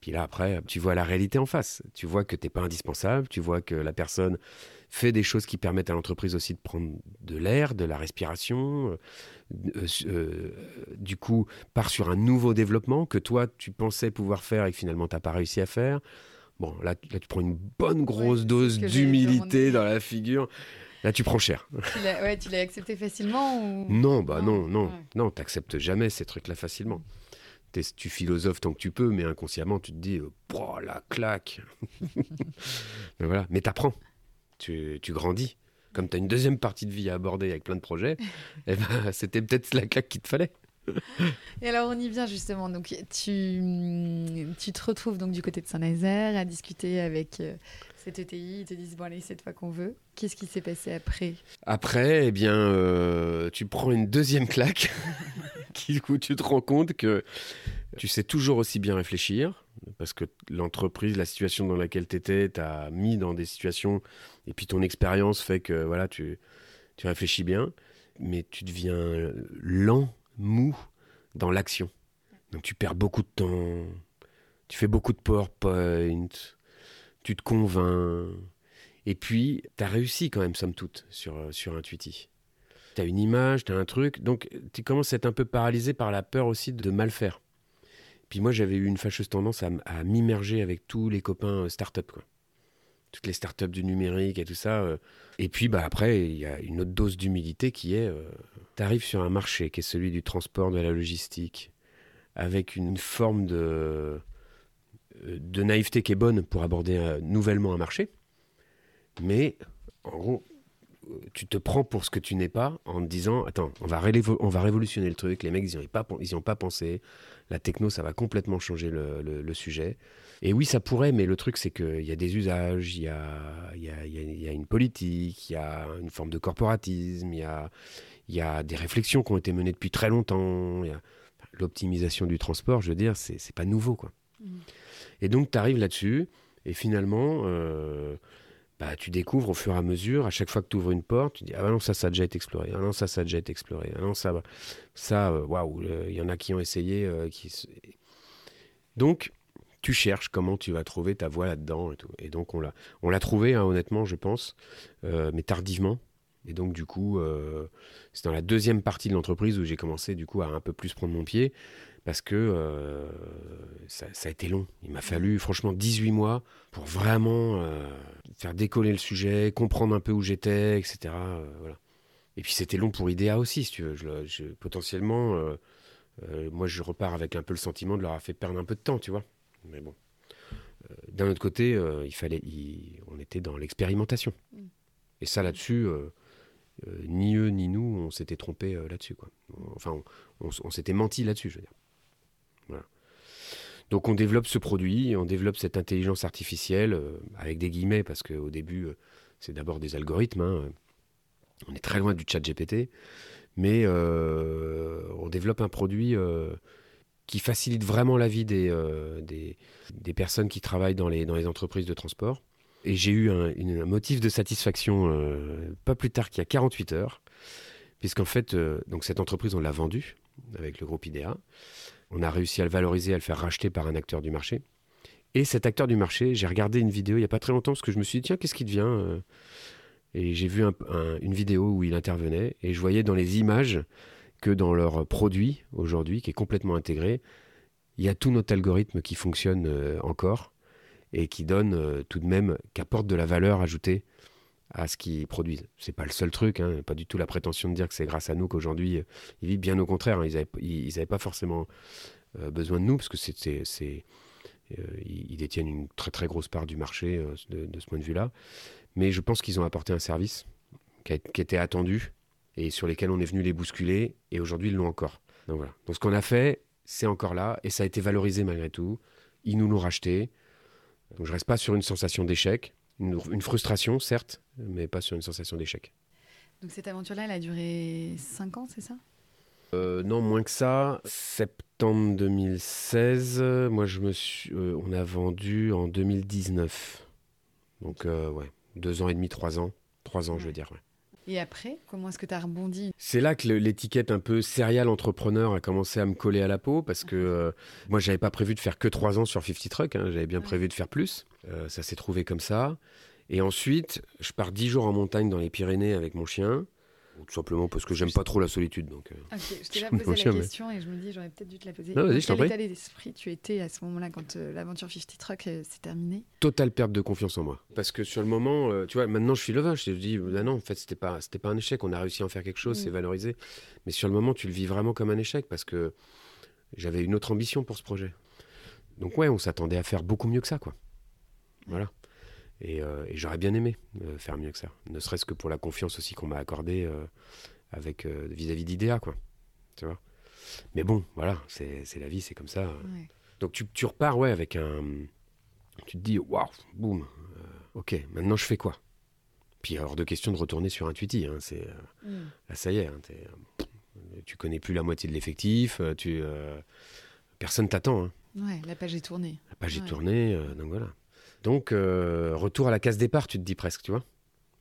Puis là, après, tu vois la réalité en face. Tu vois que tu n'es pas indispensable. Tu vois que la personne fait des choses qui permettent à l'entreprise aussi de prendre de l'air, de la respiration. Euh, euh, euh, du coup, part sur un nouveau développement que toi, tu pensais pouvoir faire et que finalement, tu n'as pas réussi à faire. Bon, là, là, tu prends une bonne grosse dose d'humilité dans la figure. Là, tu prends cher. Tu l'as ouais, accepté facilement Non, bah non, non, non, tu n'acceptes jamais ces trucs-là facilement. tu philosophes tant que tu peux, mais inconsciemment, tu te dis, oh, la claque. mais voilà, mais t'apprends, tu, tu grandis. Comme tu as une deuxième partie de vie à aborder avec plein de projets, eh ben, c'était peut-être la claque qu'il te fallait. Et alors on y vient justement. Donc tu, tu te retrouves donc du côté de Saint-Nazaire à discuter avec euh, cette ETI. Ils te disent bon allez cette fois qu'on veut. Qu'est-ce qui s'est passé après? Après, eh bien, euh, tu prends une deuxième claque. coup, tu te rends compte que tu sais toujours aussi bien réfléchir parce que l'entreprise, la situation dans laquelle tu étais, t'a mis dans des situations et puis ton expérience fait que voilà, tu, tu réfléchis bien, mais tu deviens lent mou dans l'action. Donc tu perds beaucoup de temps, tu fais beaucoup de PowerPoint, tu te convaincs. Et puis, tu as réussi quand même, somme toute, sur, sur Intuiti. Tu as une image, tu as un truc. Donc, tu commences à être un peu paralysé par la peur aussi de mal faire. Puis moi, j'avais eu une fâcheuse tendance à, m'immerger avec tous les copains euh, start-up. Quoi toutes les startups du numérique et tout ça. Euh. Et puis bah, après, il y a une autre dose d'humilité qui est, euh, tu arrives sur un marché qui est celui du transport, de la logistique, avec une forme de, euh, de naïveté qui est bonne pour aborder nouvellement un marché. Mais en gros, tu te prends pour ce que tu n'es pas en te disant attends on va, on va révolutionner le truc les mecs ils n'y ont, pas, pas pensé la techno ça va complètement changer le, sujet et oui, ça pourrait, mais le truc, c'est qu'il y a des usages, il y a, y, a, y a, une politique, il y a une forme de corporatisme, il y a, y a des réflexions qui ont été menées depuis très longtemps. L'optimisation du transport, je veux dire, c'est pas nouveau. quoi. Mmh. Et donc, tu arrives là-dessus, Et finalement, euh, bah, tu découvres au fur et à mesure, à chaque fois que tu ouvres une porte, tu dis Ah non, ça, ça a déjà été exploré. Ah non, ça, ça a déjà été exploré. Ah non, ça, ça euh, waouh, il y en a qui ont essayé. Euh, qui... Donc, tu cherches comment tu vas trouver ta voie là-dedans. Et, et donc, on l'a, on l'a trouvé, hein, honnêtement, je pense, mais tardivement. Et donc, du coup, c'est dans la deuxième partie de l'entreprise où j'ai commencé, du coup, à un peu plus prendre mon pied parce que euh, ça, a été long. Il m'a fallu franchement 18 mois pour vraiment euh, faire décoller le sujet, comprendre un peu où j'étais, etc. Euh, voilà. Et puis c'était long pour IDEA aussi, si tu veux. Je, potentiellement, moi je repars avec un peu le sentiment de leur avoir fait perdre un peu de temps, tu vois. Mais bon. D'un autre côté, il fallait, on était dans l'expérimentation. Mm. Et ça là-dessus, ni eux ni nous, on s'était trompé là-dessus. Enfin, on s'était menti là-dessus, je veux dire. Donc on développe ce produit, on développe cette intelligence artificielle, euh, avec des guillemets, parce qu'au début, euh, c'est d'abord des algorithmes. Hein. On est très loin du chat GPT, mais euh, on développe un produit qui facilite vraiment la vie des, personnes qui travaillent dans les, dans les entreprises de transport. Et j'ai eu un, motif de satisfaction pas plus tard qu'il y a 48 heures, puisqu'en fait, donc cette entreprise, on l'a vendue avec le groupe IDEA. On a réussi à le valoriser, à le faire racheter par un acteur du marché. Et cet acteur du marché, j'ai regardé une vidéo il n'y a pas très longtemps parce que je me suis dit, tiens, qu'est-ce qui devient euh Et j'ai vu une vidéo où il intervenait et je voyais dans les images que dans leur produit aujourd'hui, qui est complètement intégré, il y a tout notre algorithme qui fonctionne euh, encore et qui donne euh, tout de même, qui apporte de la valeur ajoutée à ce qu'ils produisent. C'est pas le seul truc, hein, pas du tout la prétention de dire que c'est grâce à nous qu'aujourd'hui euh, ils vivent. Bien au contraire, hein, ils n'avaient pas forcément euh, besoin de nous parce que c'est, euh, ils détiennent une très très grosse part du marché de, ce point de vue-là. Mais je pense qu'ils ont apporté un service qui, était attendu et sur lesquels on est venu les bousculer et aujourd'hui ils l'ont encore. Donc ce qu'on a fait, c'est encore là et ça a été valorisé malgré tout. Ils nous l'ont racheté. Donc je reste pas sur une sensation d'échec une, frustration, certes, mais pas sur une sensation d'échec. Donc cette aventure-là, elle a duré 5 ans, c'est ça? Euh, non, moins que ça. Septembre 2016, moi je me suis, euh, on a vendu en 2019. Donc euh, ouais, deux ans et demi, trois ans, trois ans je veux dire. Et après, comment est-ce que tu as rebondi? C'est là que l'étiquette un peu serial entrepreneur a commencé à me coller à la peau parce que moi j'avais pas prévu de faire que trois ans sur 50 Truck, hein, j'avais bien prévu de faire plus. Euh, ça s'est trouvé comme ça. Et ensuite, je pars dix jours en montagne dans les Pyrénées avec mon chien. Tout simplement parce que j'aime pas trop la solitude. Donc, euh, je t'ai posé la question et je me dis j'aurais peut-être dû te la poser. Non, vas-y, je t'en prie. Quel état d'esprit tu étais à ce moment-là quand euh, l'aventure 50 Truck s'est terminée? Totale perte de confiance en moi. Parce que sur le moment, tu vois, maintenant je suis le vin. Je te dis, bah non, en fait, c'était pas, c'était pas un échec. On a réussi à en faire quelque chose, c'est mm. valorisé. Mais sur le moment, tu le vis vraiment comme un échec parce que j'avais une autre ambition pour ce projet. Donc ouais, on s'attendait à faire beaucoup mieux que ça, quoi. Voilà. Euh, et, j'aurais bien aimé euh, faire mieux que ça. Ne serait-ce que pour la confiance aussi qu'on m'a accordée euh, avec vis-à-vis d'IDEA, quoi. Tu vois? Mais bon, voilà, c'est la vie, c'est comme ça. Donc tu, tu, repars, ouais, avec un. Tu te dis, waouh, boum, ok, maintenant je fais quoi? Puis hors de question de retourner sur Intuiti. Hein, c'est mm. Là, ça y est, hein, tu connais plus la moitié de l'effectif, tu personne t'attend. Hein. Ouais, la page est tournée. La page est tournée, donc voilà. Donc, euh, retour à la case départ, tu te dis presque, tu vois.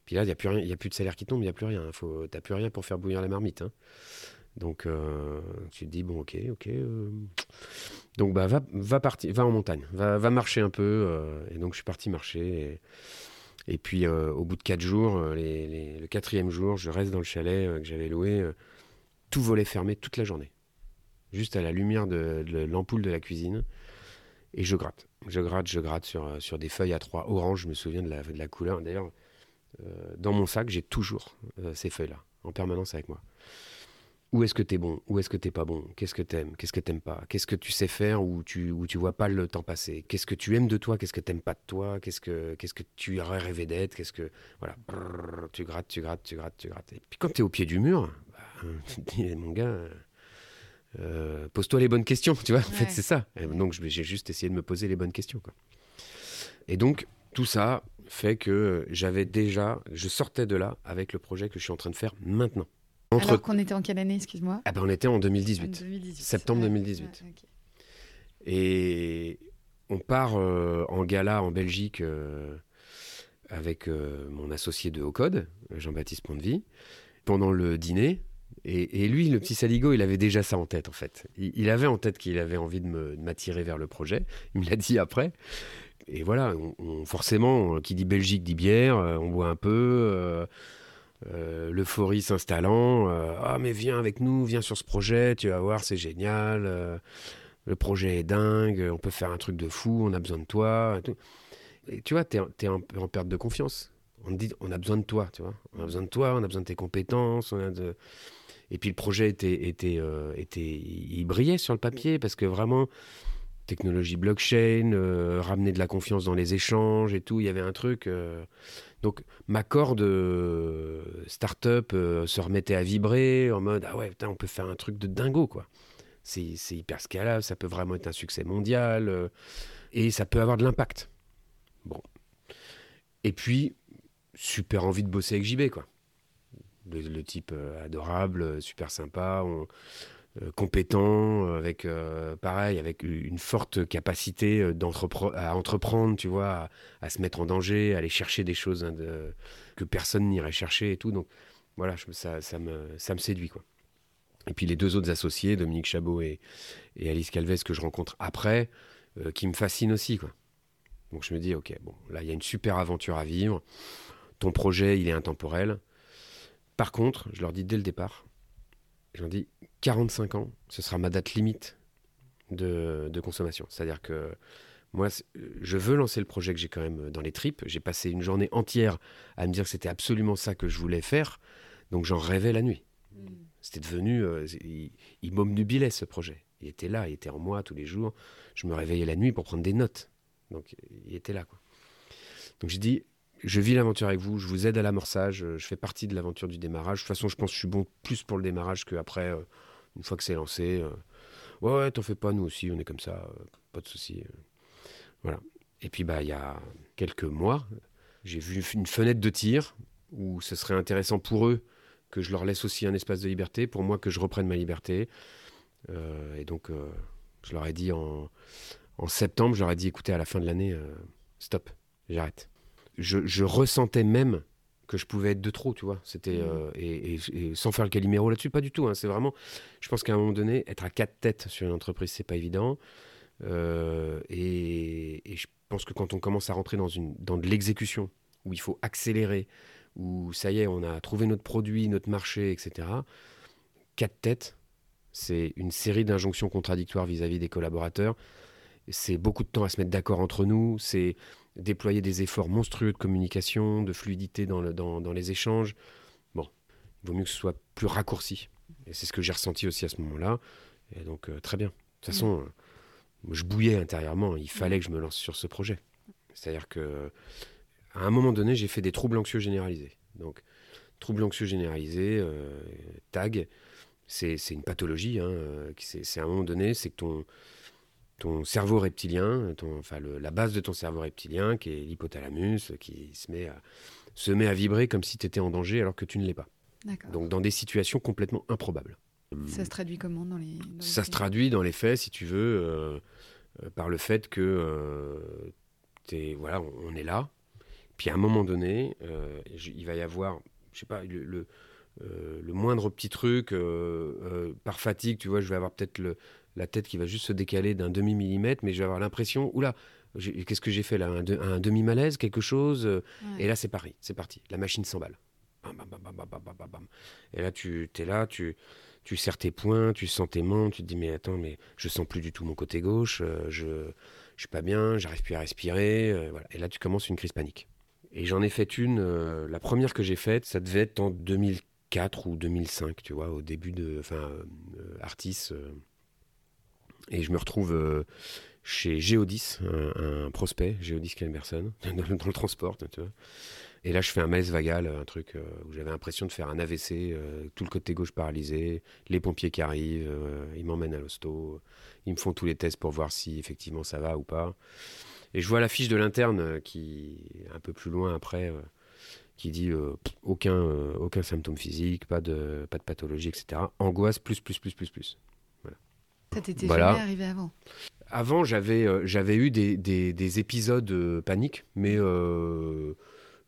Puis là, il n'y a, plus a plus de salaire qui tombe, il n'y a plus rien. Tu n'as plus rien pour faire bouillir la marmite. Hein. Donc, euh, tu te dis, bon, ok, ok. Euh. Donc, bah, va, partir, va en montagne, va, va marcher un peu. et donc, je suis parti marcher. Et, puis, au bout de quatre jours, le quatrième jour, je reste dans le chalet que j'avais loué, tout volet fermé toute la journée. Juste à la lumière de l'ampoule de la cuisine. Et je gratte. Je gratte, je gratte sur, euh, sur des feuilles à trois orange, je me souviens de la, de la couleur. D'ailleurs, euh, dans mon sac, j'ai toujours euh, ces feuilles-là, en permanence avec moi. Où est-ce que tu es bon? Où est-ce que tu pas bon? Qu'est-ce que tu aimes Qu'est-ce que tu pas? Qu'est-ce que tu sais faire où tu où tu vois pas le temps passer? Qu'est-ce que tu aimes de toi? Qu'est-ce que tu pas de toi? Qu'est-ce que qu'est-ce que tu aurais rêvé d'être? Qu'est-ce que voilà, tu grattes, tu grattes, tu grattes, tu grattes. Et puis quand tu es au pied du mur, bah, tu te dis mon gars, euh, pose-toi les bonnes questions, tu vois. En fait, c'est ça. donc, j'ai juste essayé de me poser les bonnes questions. Quoi. Et donc, tout ça fait que j'avais déjà, je sortais de là avec le projet que je suis en train de faire maintenant. Entre... Alors qu'on était en quelle année, excuse-moi? Ah ben, On était en 2018, septembre 2018. Et on part en gala en Belgique avec mon associé de haut code, Jean-Baptiste Pontevie. Pendant le dîner, et, lui, le petit Saligo, il avait déjà ça en tête, en fait. Il, avait en tête qu'il avait envie de m'attirer vers le projet. Il me l'a dit après. Et voilà, forcément, qui dit Belgique dit bière, euh, on boit un peu. Euh, euh, l'euphorie s'installant. ah, mais viens avec nous, viens sur ce projet, tu vas voir, c'est génial. le projet est dingue, on peut faire un truc de fou, on a besoin de toi. Et, tu vois, tu es, en, en perte de confiance. On te dit, on a besoin de toi, tu vois. On a besoin de toi, on a besoin de tes compétences, on a de... Et puis le projet était, était, euh, était, il brillait sur le papier parce que vraiment, technologie blockchain, euh, ramener de la confiance dans les échanges et tout, il y avait un truc. Euh. donc ma corde start-up se remettait à vibrer en mode ah ouais, putain, on peut faire un truc de dingo quoi. C'est hyper scalable, ça peut vraiment être un succès mondial et ça peut avoir de l'impact. Bon. Et puis, super envie de bosser avec JB quoi le, type euh, adorable, euh, super sympa, euh, compétent, avec pareil, avec une forte capacité à entreprendre, tu vois, à, se mettre en danger, à aller chercher des choses hein, que personne n'irait chercher et tout. Donc voilà, ça, ça, me, ça me séduit quoi. Et puis les deux autres associés, Dominique Chabot et, Alice Calves, que je rencontre après, qui me fascinent aussi. Quoi. Donc je me dis, ok, bon, là, il y a une super aventure à vivre. Ton projet, il est intemporel. Par contre, je leur dis dès le départ, je leur dis 45 ans, ce sera ma date limite de, consommation. C'est-à-dire que moi, je veux lancer le projet que j'ai quand même dans les tripes. J'ai passé une journée entière à me dire que c'était absolument ça que je voulais faire. Donc j'en rêvais la nuit. Mm. C'était devenu... Euh, il, il m'omnubilait ce projet. Il était là, il était en moi tous les jours. Je me réveillais la nuit pour prendre des notes. Donc il était là. Quoi. Donc j'ai dit, je vis l'aventure avec vous, je vous aide à l'amorçage, euh, je fais partie de l'aventure du démarrage. De toute façon, je pense que je suis bon plus pour le démarrage qu'après, euh, une fois que c'est lancé. Euh. ouais, ouais, t'en fais pas, nous aussi, on est comme ça, pas de souci. voilà. Et puis, bah, il y a quelques mois, j'ai vu une fenêtre de tir où ce serait intéressant pour eux que je leur laisse aussi un espace de liberté, pour moi que je reprenne ma liberté. et donc, je leur ai dit en, en, septembre, je leur ai dit, écoutez, à la fin de l'année, stop, j'arrête je, ressentais même que je pouvais être de trop, tu vois. C'était mmh. euh, et, sans faire le caliméro là-dessus, pas du tout. Hein. C'est vraiment, je pense qu'à un moment donné, être à quatre têtes sur une entreprise, c'est pas évident. Euh, et, je pense que quand on commence à rentrer dans une dans de l'exécution, où il faut accélérer, où ça y est, on a trouvé notre produit, notre marché, etc. Quatre têtes, c'est une série d'injonctions contradictoires vis-à-vis -vis des collaborateurs. C'est beaucoup de temps à se mettre d'accord entre nous. C'est déployer des efforts monstrueux de communication, de fluidité dans, le, dans, dans, les échanges. Bon, il vaut mieux que ce soit plus raccourci. Et c'est ce que j'ai ressenti aussi à ce moment-là. Et donc, euh, très bien. De toute façon, euh, je bouillais intérieurement. Il fallait que je me lance sur ce projet. C'est-à-dire que à un moment donné, j'ai fait des troubles anxieux généralisés. Donc, troubles anxieux généralisés, euh, TAG, c'est une pathologie. Hein, c'est à un moment donné, c'est que ton, ton cerveau reptilien, ton, enfin la base de ton cerveau reptilien, qui est l'hypothalamus, qui se met, à, se met à vibrer comme si tu étais en danger alors que tu ne l'es pas. Donc dans des situations complètement improbables. Ça se traduit comment dans les... ça se traduit dans les faits, si tu veux, euh, euh, par le fait que euh, es, voilà, on, est là. Puis à un moment donné, il va y avoir, je sais pas, le, le moindre petit truc, par fatigue, tu vois, je vais avoir peut-être le, la tête qui va juste se décaler d'un demi-millimètre, mais je vais avoir l'impression, oula, qu'est-ce que j'ai fait là Un, demi-malaise, quelque chose euh, Et là, c'est pareil, c'est parti. La machine s'emballe. Et là, tu es là, tu, tu serres tes poings, tu sens tes mains, tu te dis, mais attends, mais je sens plus du tout mon côté gauche, euh, je, je suis pas bien, j'arrive plus à respirer. Euh, voilà. Et là, tu commences une crise panique. Et j'en ai fait une, la première que j'ai faite, ça devait être en 2004 ou 2005, tu vois, au début de. Enfin, Artis et je me retrouve euh, chez Geodis, un, prospect, Geodis Kelmerson, dans, le transport. Et là, je fais un malaise vagal, un truc euh, où j'avais l'impression de faire un AVC, euh, tout le côté gauche paralysé, les pompiers qui arrivent, ils m'emmènent à l'hosto, ils me font tous les tests pour voir si effectivement ça va ou pas. Et je vois la fiche de l'interne qui, un peu plus loin après, qui dit aucun, aucun symptôme physique, pas de, pas de pathologie, etc. Angoisse plus, plus, plus, plus, plus. Ça t'était jamais arrivé avant Avant, j'avais euh, j'avais eu des, des, des épisodes euh, paniques, mais euh,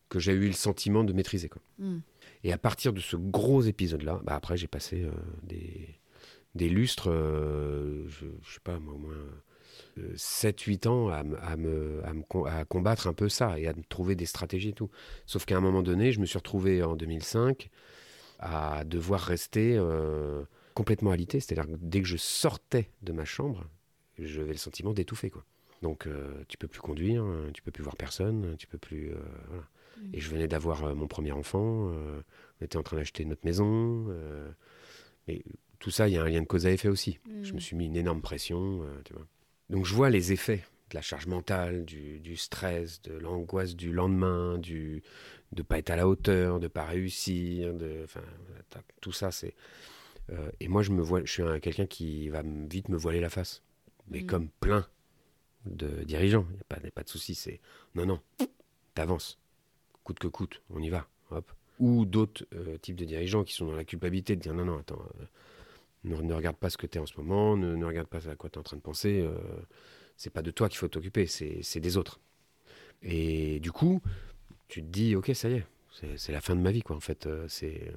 que j'ai eu le sentiment de maîtriser. Quoi. Mm. Et à partir de ce gros épisode-là, bah après, j'ai passé des, des lustres, je, je sais pas, moi, au moins 7-8 ans à, me- à me, à, me com- à combattre un peu ça et à me trouver des stratégies et tout. Sauf qu'à un moment donné, je me suis retrouvé en 2005 à devoir rester euh, complètement alité. C'est-à-dire que dès que je sortais de ma chambre, j'avais le sentiment d'étouffer. Quoi. Donc euh, tu peux plus conduire, hein, tu peux plus voir personne, tu peux plus... euh, voilà. Mm. Et je venais d'avoir euh, mon premier enfant, euh, on était en train d'acheter notre maison. euh, mais tout ça, il y a un lien de cause à effet aussi. Je me suis mis une énorme pression, euh, tu vois. Donc je vois les effets de la charge mentale, du, du stress, de l'angoisse du lendemain, du de pas être à la hauteur, de pas réussir, de, tout ça c'est. Euh, et moi je me vois, je suis un- quelqu'un qui va vite me voiler la face, mais Mm. comme plein de dirigeants, il n'y a pas, y a pas de souci, c'est non non, t'avances, coûte que coûte, on y va, hop. Ou d'autres euh, types de dirigeants qui sont dans la culpabilité de dire non non attends. euh, ne, ne regarde pas ce que tu es en ce moment, ne, ne regarde pas à quoi tu es en train de penser. c'est pas de toi qu'il faut t'occuper, c'est des autres. Et du coup, tu te dis, ok, ça y est, c'est la fin de ma vie, quoi. En fait, c'est,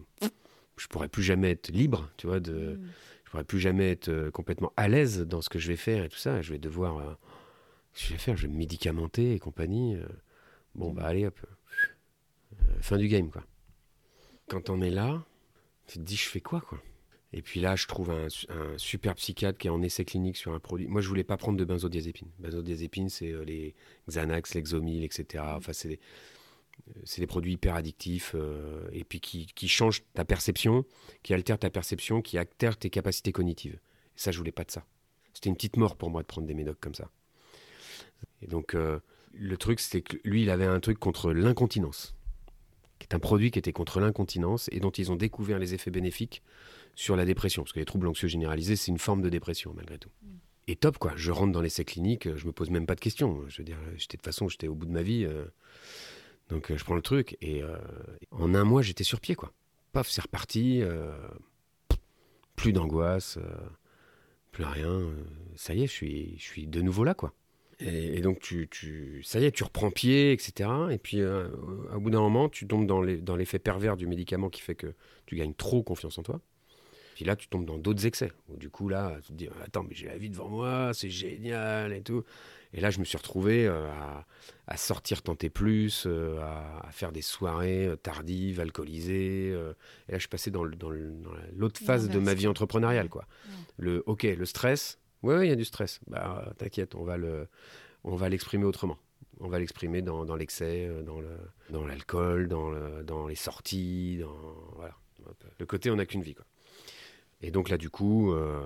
je pourrais plus jamais être libre, tu vois. De, Mm. je pourrais plus jamais être euh, complètement à l'aise dans ce que je vais faire et tout ça. Je vais devoir, euh, je vais faire Je vais me médicamenter et compagnie. euh. bon, bah allez, hop, Euh, fin du game, quoi. Quand on est là, tu te dis, je fais quoi, quoi? Et puis là, je trouve un, un super psychiatre qui est en essai clinique sur un produit. Moi, je voulais pas prendre de benzodiazépine. Benzodiazépine, c'est euh, les Xanax, l'Exomil, etc. Enfin, c'est des, c'est des produits hyper addictifs euh, et puis qui, qui changent ta perception, qui altèrent ta perception, qui altèrent tes capacités cognitives. Et ça, je voulais pas de ça. C'était une petite mort pour moi de prendre des médocs comme ça. Et donc, euh, le truc, c'était que lui, il avait un truc contre l'incontinence, qui est un produit qui était contre l'incontinence et dont ils ont découvert les effets bénéfiques sur la dépression. Parce que les troubles anxieux généralisés, c'est une forme de dépression, malgré tout. Et top, quoi. Je rentre dans l'essai clinique, je me pose même pas de questions. Je veux dire, j'étais de toute façon, j'étais au bout de ma vie. euh, donc, euh, je prends le truc. Et euh, en un mois, j'étais sur pied, quoi. Paf, c'est reparti. euh, plus d'angoisse, plus rien. ça y est, je suis, je suis de nouveau là, quoi. Et, donc, tu, tu, ça y est, tu reprends pied, etc. Et puis, euh, au bout d'un moment, tu tombes dans l'effet pervers du médicament qui fait que tu gagnes trop confiance en toi. Puis là, tu tombes dans d'autres excès. Du coup, là, tu te dis, attends, mais j'ai la vie devant moi, c'est génial et tout. Et là, je me suis retrouvé euh, à, à sortir tenter plus, euh, à, à faire des soirées euh, tardives, alcoolisées. et là, je suis passé dans dans l'autre phase de ma vie entrepreneuriale, quoi. Ouais. Le, ok, le stress. Ouais, ouais, il y a du stress. Bah, t'inquiète, on va le, on va l'exprimer autrement. On va l'exprimer dans, dans l'excès, dans le, l'alcool, dans, le, dans les sorties, dans voilà. Le côté, on n'a qu'une vie, quoi. Et donc là, du coup, euh,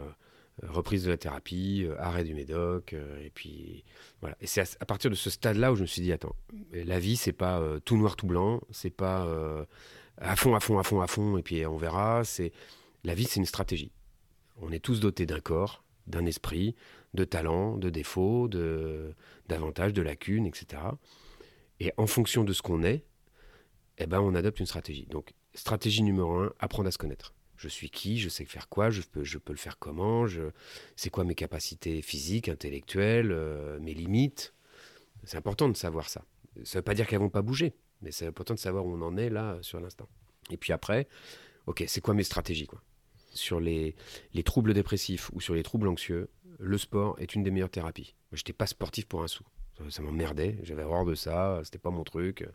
reprise de la thérapie, euh, arrêt du médoc, euh, et puis voilà. Et c'est à, partir de ce stade-là où je me suis dit, attends, la vie, c'est pas euh, tout noir, tout blanc, c'est pas euh, à fond, à fond, à fond, à fond, et puis on verra. C'est la vie, c'est une stratégie. On est tous dotés d'un corps, d'un esprit, de talents, de défauts, de d'avantages, de lacunes, etc. Et en fonction de ce qu'on est, eh ben, on adopte une stratégie. Donc, stratégie numéro un, apprendre à se connaître. Je suis qui Je sais faire quoi je peux, le faire comment C'est quoi mes capacités physiques, intellectuelles, euh, mes limites C'est important de savoir ça. Ça ne veut pas dire qu'elles vont pas bouger, mais c'est important de savoir où on en est là sur l'instant. Et puis après, ok, c'est quoi mes stratégies quoi? Sur les, les troubles dépressifs ou sur les troubles anxieux, le sport est une des meilleures thérapies. Je n'étais pas sportif pour un sou. Ça, ça m'emmerdait, j'avais horreur de ça, c'était pas mon truc.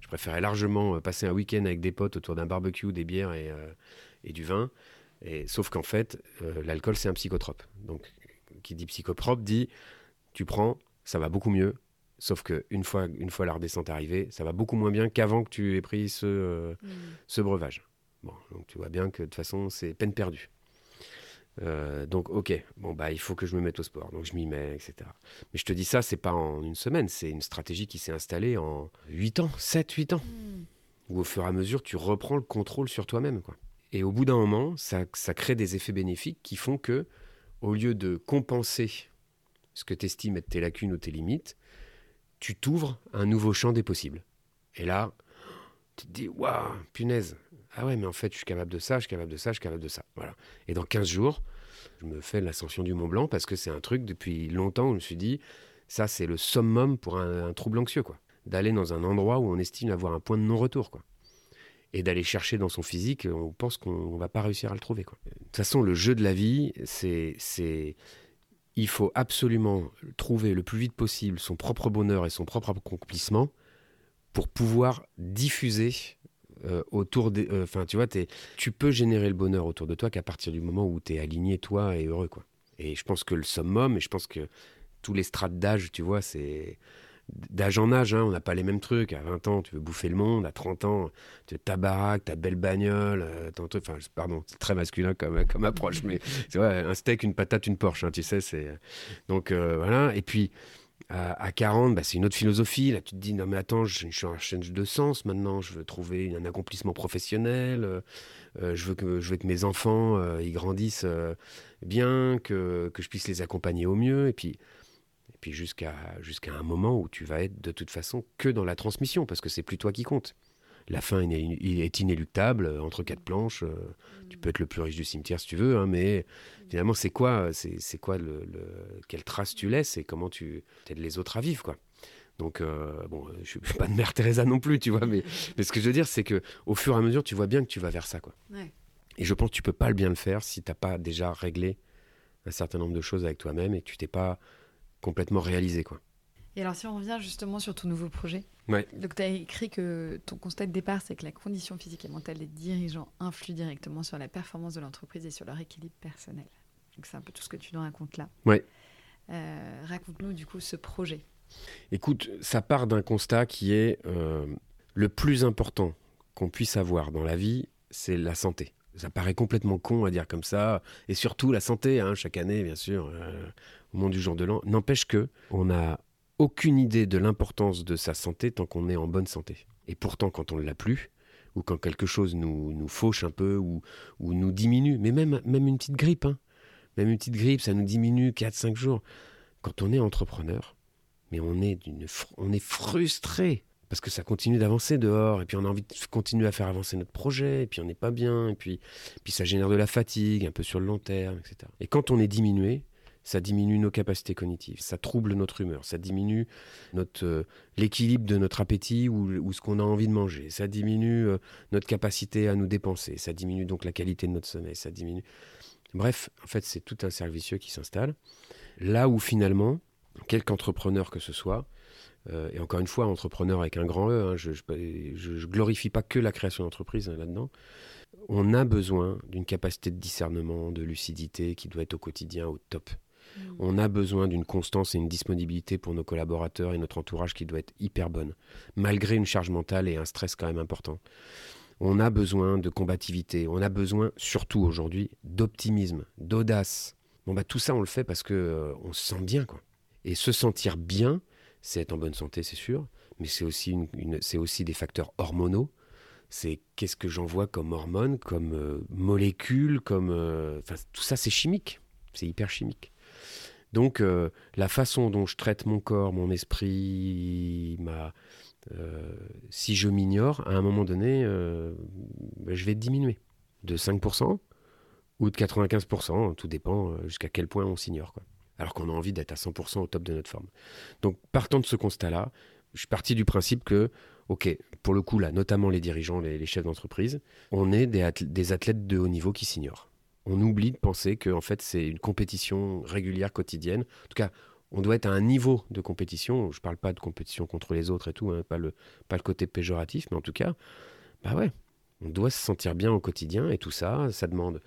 Je préférais largement euh, passer un week-end avec des potes autour d'un barbecue, des bières et, euh, et du vin. Et, sauf qu'en fait, euh, l'alcool, c'est un psychotrope. Donc, qui dit psychotrope dit tu prends, ça va beaucoup mieux. Sauf qu'une fois, une fois la redescente arrivée, ça va beaucoup moins bien qu'avant que tu aies pris ce, euh, Mm. ce breuvage. Bon, donc tu vois bien que de toute façon, c'est peine perdue. Euh, donc, ok, bon, bah, il faut que je me mette au sport. Donc, je m'y mets, etc. Mais je te dis ça, c'est pas en une semaine, c'est une stratégie qui s'est installée en 8 ans, 7, 8 ans Mm. où au fur et à mesure, tu reprends le contrôle sur toi-même. quoi. Et au bout d'un moment, ça, crée des effets bénéfiques qui font que, au lieu de compenser ce que tu estimes être tes lacunes ou tes limites, tu t'ouvres un nouveau champ des possibles. Et là, tu te dis, waouh, punaise, ah ouais, mais en fait, je suis capable de ça, je suis capable de ça, je suis capable de ça. Voilà. Et dans 15 jours, Je me fais l'ascension du Mont Blanc parce que c'est un truc depuis longtemps où je me suis dit, ça c'est le summum pour un, trouble anxieux, quoi. D'aller dans un endroit où on estime avoir un point de non-retour, quoi. Et d'aller chercher dans son physique, on pense qu'on va pas réussir à le trouver, quoi. De toute façon, le jeu de la vie, c'est, c'est, il faut absolument trouver le plus vite possible son propre bonheur et son propre accomplissement pour pouvoir diffuser euh, autour des. Euh, enfin, tu vois, tu peux générer le bonheur autour de toi qu'à partir du moment où tu es aligné, toi, et heureux, quoi. Et je pense que le summum, et je pense que tous les strates d'âge, tu vois, c'est. D'âge en âge, hein, on n'a pas les mêmes trucs. À 20 ans, tu veux bouffer le monde. À 30 ans, tu ta baraque, ta belle bagnole, euh. Enfin, pardon, c'est très masculin comme, comme approche, mais c'est vrai, un steak, une patate, une Porsche, hein, tu sais. c'est Donc voilà. Et puis, à, 40, bah, c'est une autre philosophie. Là, tu te dis, non mais attends, je, suis en recherche de sens maintenant, je veux trouver un accomplissement professionnel, euh, euh, je, veux que, mes enfants euh, ils grandissent bien, que, que, je puisse les accompagner au mieux. Et puis, puis jusqu'à jusqu'à un moment où tu vas être de toute façon que dans la transmission, parce que c'est plus toi qui compte la fin est inéluctable euh, entre quatre planches. Euh, tu peux être le plus riche du cimetière si tu veux, hein, mais finalement, c'est quoi, c'est quoi le, quelle trace tu laisses et comment tu aides les autres à vivre, quoi. Donc, euh, bon, je suis pas de Mère Teresa non plus, tu vois, mais, mais ce que je veux dire, c'est que au fur et à mesure, tu vois bien que tu vas vers ça, quoi. Et je pense que tu peux pas le bien le faire si tu n'as pas déjà réglé un certain nombre de choses avec toi-même et que tu t'es pas complètement réalisé, quoi. Et alors, si on revient justement sur ton nouveau projet, ouais. donc tu as écrit que ton constat de départ, c'est que la condition physique et mentale des dirigeants influe directement sur la performance de l'entreprise et sur leur équilibre personnel. Donc, c'est un peu tout ce que tu nous racontes là. Ouais. Euh, raconte-nous du coup ce projet. Écoute, ça part d'un constat qui est euh, le plus important qu'on puisse avoir dans la vie, c'est la santé. Ça paraît complètement con à dire comme ça, et surtout la santé, hein, chaque année, bien sûr, euh, au moment du jour de l'an. N'empêche que on a aucune idée de l'importance de sa santé tant qu'on est en bonne santé. Et pourtant, quand on ne l'a plus, ou quand quelque chose nous, nous fauche un peu, ou, ou nous diminue, mais même, même une petite grippe, hein. même une petite grippe, ça nous diminue 4-5 jours. Quand on est entrepreneur, mais on est, on est frustré parce que ça continue d'avancer dehors, et puis on a envie de continuer à faire avancer notre projet, et puis on n'est pas bien, et puis, puis ça génère de la fatigue un peu sur le long terme, etc. Et quand on est diminué, ça diminue nos capacités cognitives, ça trouble notre humeur, ça diminue notre, euh, l'équilibre de notre appétit ou, ce qu'on a envie de manger, ça diminue euh, notre capacité à nous dépenser, ça diminue donc la qualité de notre sommeil, ça diminue. Bref, en fait, c'est tout un cercle vicieux qui s'installe. Là où finalement, quelque entrepreneur que ce soit, euh, et encore une fois, entrepreneur avec un grand E, hein, je, ne glorifie pas que la création d'entreprise hein, là-dedans, on a besoin d'une capacité de discernement, de lucidité qui doit être au quotidien au top. Mm. On a besoin d'une constance et une disponibilité pour nos collaborateurs et notre entourage qui doit être hyper bonne, malgré une charge mentale et un stress quand même important. On a besoin de combativité, on a besoin surtout aujourd'hui d'optimisme, d'audace. Bon bah tout ça on le fait parce que euh, on se sent bien quoi. Et se sentir bien, c'est être en bonne santé c'est sûr, mais c'est aussi c'est aussi des facteurs hormonaux. C'est qu'est-ce que j'envoie comme hormones, comme euh, molécules, comme euh, tout ça c'est chimique, c'est hyper chimique. Donc euh, la façon dont je traite mon corps, mon esprit, euh, si je m'ignore, à un moment donné, euh, ben, je vais diminuer de 5% ou de 95%, tout dépend jusqu'à quel point on s'ignore. Alors qu'on a envie d'être à 100% au top de notre forme. Donc partant de ce constat-là, je suis parti du principe que, ok, pour le coup là, notamment les dirigeants, les, chefs d'entreprise, on est des athlètes de haut niveau qui s'ignorent on oublie de penser que en fait c'est une compétition régulière quotidienne. En tout cas, on doit être à un niveau de compétition. Je ne parle pas de compétition contre les autres et tout, hein, pas le pas le côté péjoratif, mais en tout cas, bah ouais, on doit se sentir bien au quotidien et tout ça, ça demande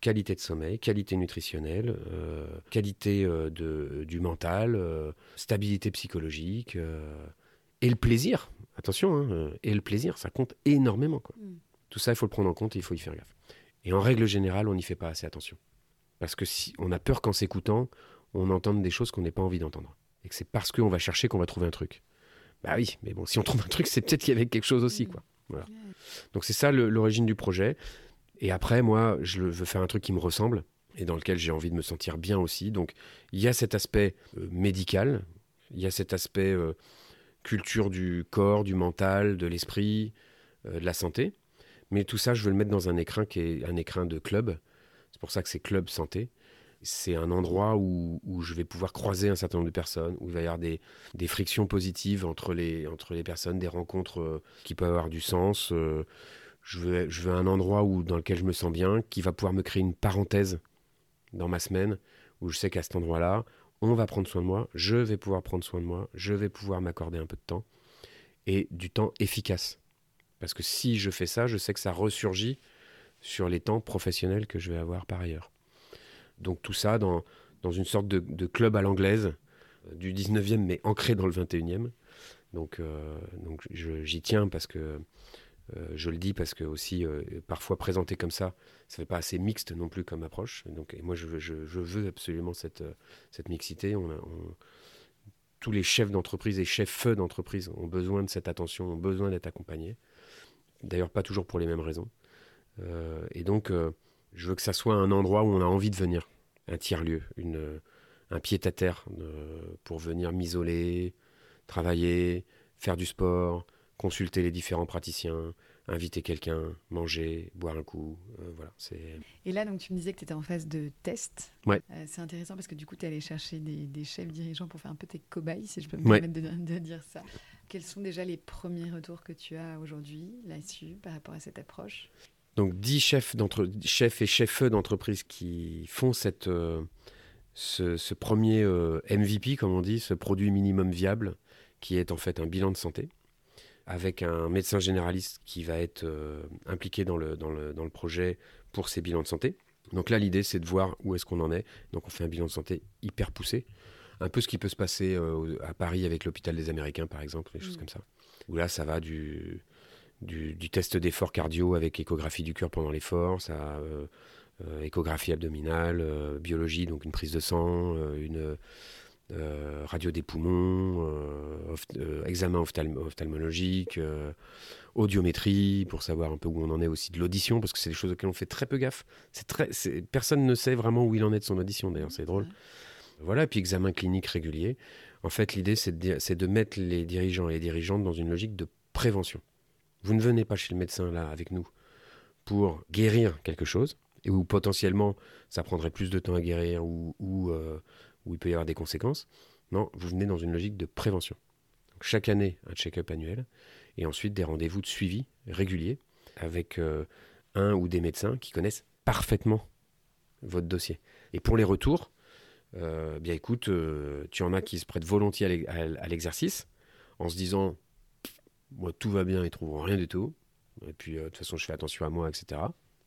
qualité de sommeil, qualité nutritionnelle, euh, qualité euh, de, du mental, euh, stabilité psychologique et le plaisir. Attention, hein, et le plaisir, ça compte énormément. Quoi. Mm. Tout ça, il faut le prendre en compte et il faut y faire gaffe. Et en règle générale, on n'y fait pas assez attention. Parce que si on a peur qu'en s'écoutant, on entende des choses qu'on n'a pas envie d'entendre. Et que c'est parce qu'on va chercher qu'on va trouver un truc. Bah oui, mais bon, si on trouve un truc, c'est peut-être qu'il y avait quelque chose aussi, quoi. Donc c'est ça l'origine du projet. Et après, moi, je veux faire un truc qui me ressemble et dans lequel j'ai envie de me sentir bien aussi. Donc il y a cet aspect euh, médical, il y a cet aspect euh, culture du corps, du mental, de l'esprit, euh, de la santé. Mais tout ça, je veux le mettre dans un écrin qui est un écrin de club. C'est pour ça que c'est club santé. c'est un endroit où, je vais pouvoir croiser un certain nombre de personnes, où il va y avoir des, des frictions positives entre les, entre les personnes, des rencontres euh, qui peuvent avoir du sens. Euh, je, veux, je veux un endroit où, dans lequel je me sens bien, qui va pouvoir me créer une parenthèse dans ma semaine, où je sais qu'à cet endroit-là, on va prendre soin de moi, je vais pouvoir prendre soin de moi, je vais pouvoir m'accorder un peu de temps, et du temps efficace. Parce que si je fais ça, je sais que ça ressurgit sur les temps professionnels que je vais avoir par ailleurs. Donc tout ça dans, dans une sorte de, de club à l'anglaise, euh, du 19e mais ancré dans le 21e. Donc, euh, donc j'y tiens parce que euh, je le dis parce que aussi parfois présenté comme ça, ça fait pas assez mixte non plus comme approche. Donc et moi je, je, veux absolument cette, cette mixité. Tous les chefs d'entreprise et chefs d'entreprise ont besoin de cette attention, ont besoin d'être accompagnés. D'ailleurs pas toujours pour les mêmes raisons. Euh, et donc je veux que ça soit un endroit où on a envie de venir, un tiers-lieu, un pied-à-terre pour venir m'isoler, travailler, faire du sport, consulter les différents praticiens, inviter quelqu'un, manger, boire un coup. Euh, voilà, c'est... Et là, donc, tu me disais que tu étais en phase de test. Ouais. Euh, c'est intéressant parce que du coup, tu es allé chercher des, des, chefs dirigeants pour faire un peu tes cobayes, si je peux me Ouais. permettre de, de dire ça. Quels sont déjà les premiers retours que tu as aujourd'hui là-dessus par rapport à cette approche? Donc 10 chefs, d'entre... chefs et chefs d'entreprise qui font cette, euh, ce, ce premier MVP, comme on dit, ce produit minimum viable, qui est en fait un bilan de santé, avec un médecin généraliste qui va être euh, impliqué dans le, dans, le, dans le projet pour ces bilans de santé. Donc là, l'idée, c'est de voir où est-ce qu'on en est. Donc on fait un bilan de santé hyper poussé. Un peu ce qui peut se passer euh, à Paris avec l'hôpital des Américains, par exemple, des choses Mm. comme ça. Où là, ça va du, du, du test d'effort cardio avec échographie du cœur pendant l'effort, ça euh, euh, échographie abdominale, biologie, donc une prise de sang, une euh, radio des poumons, euh, euh, examen ophtalm- ophtalmologique, audiométrie pour savoir un peu où on en est aussi de l'audition, parce que c'est des choses auxquelles on fait très peu gaffe. Très, personne ne sait vraiment où il en est de son audition, d'ailleurs, c'est drôle. Voilà, et puis examen clinique régulier. En fait, l'idée, c'est de, mettre les dirigeants et les dirigeantes dans une logique de prévention. Vous ne venez pas chez le médecin, là, avec nous, pour guérir quelque chose, et où potentiellement ça prendrait plus de temps à guérir, ou, ou, où il peut y avoir des conséquences. Non, vous venez dans une logique de prévention. Chaque année, un check-up annuel, et ensuite des rendez-vous de suivi réguliers avec euh, un ou des médecins qui connaissent parfaitement votre dossier. Et pour les retours, euh, bien écoute, euh, tu en as qui se prêtent volontiers à l'e- à à l'exercice en se disant moi tout va bien, ils trouveront rien du tout. Et puis de toute façon, je fais attention à moi, etc.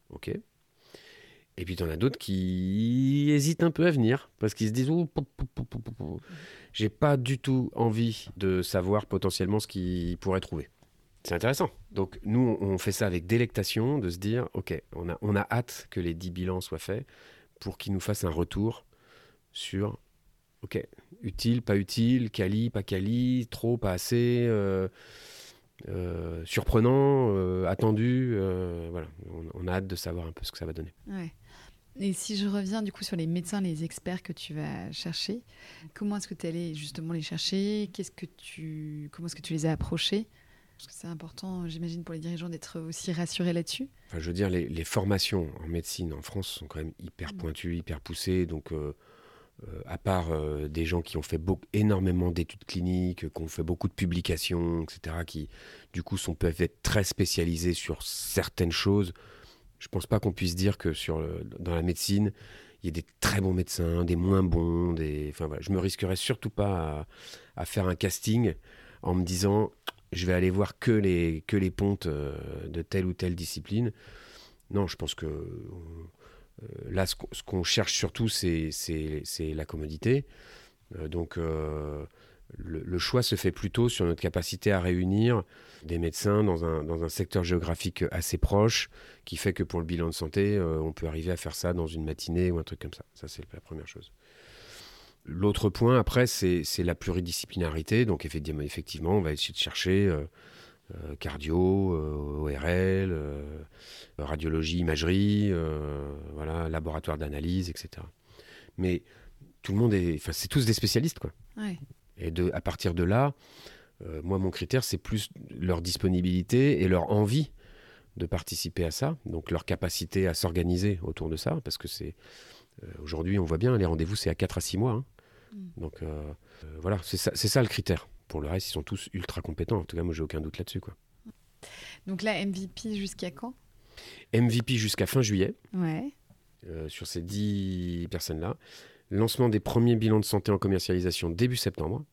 Ok. Et puis tu en as d'autres qui hésitent un peu à venir parce qu'ils se disent j'ai pas du tout envie de savoir potentiellement ce qu'ils pourraient trouver. C'est intéressant. Donc nous, on fait ça avec délectation, de se dire, ok, on a, on a hâte que les 10 bilans soient faits pour qu'ils nous fassent un retour sur, ok, utile, pas utile, quali, pas quali, trop, pas assez, euh, euh, surprenant, euh, attendu. voilà, on, on a hâte de savoir un peu ce que ça va donner. Ouais. Et si je reviens du coup sur les médecins, les experts que tu vas chercher, comment est-ce que tu es allé justement les chercher? Qu'est-ce que tu, comment est-ce que tu les as approchés? Parce que c'est important, j'imagine, pour les dirigeants d'être aussi rassurés là-dessus. Enfin, je veux dire, les, les formations en médecine en France sont quand même hyper Mm. pointues, hyper poussées. Donc, euh, euh, à part euh, des gens qui ont fait beaucoup, énormément d'études cliniques, qui ont fait beaucoup de publications, etc., qui du coup sont, peuvent être très spécialisés sur certaines choses, je pense pas qu'on puisse dire que sur dans la médecine, il y a des très bons médecins, des moins bons. Des... Enfin, voilà, je me risquerais surtout pas à, faire un casting en me disant je vais aller voir que les, que les pontes euh, de telle ou telle discipline. Non, je pense que euh, là, ce qu'on cherche surtout, c'est la commodité. Euh, donc, le, choix se fait plutôt sur notre capacité à réunir des médecins dans un, dans un secteur géographique assez proche, qui fait que pour le bilan de santé, euh, on peut arriver à faire ça dans une matinée ou un truc comme ça. Ça, c'est la première chose. L'autre point, après, c'est la pluridisciplinarité. Donc, effectivement, on va essayer de chercher euh, euh, cardio, ORL, radiologie, imagerie, voilà, laboratoire d'analyse, etc. Mais tout le monde est, enfin, c'est tous des spécialistes, quoi. Et de, à partir de là, euh, moi, mon critère, c'est plus leur disponibilité et leur envie de participer à ça, donc leur capacité à s'organiser autour de ça, parce que c'est Aujourd'hui, on voit bien, les rendez-vous, c'est à 4 à 6 mois. Hein. Mm. Donc voilà, c'est ça, ça, le critère. Pour le reste, ils sont tous ultra compétents. En tout cas, moi, j'ai aucun doute là-dessus. Quoi. Donc là, MVP jusqu'à quand? MVP jusqu'à fin juillet. Ouais. sur ces 10 personnes-là. Lancement des premiers bilans de santé en commercialisation début septembre.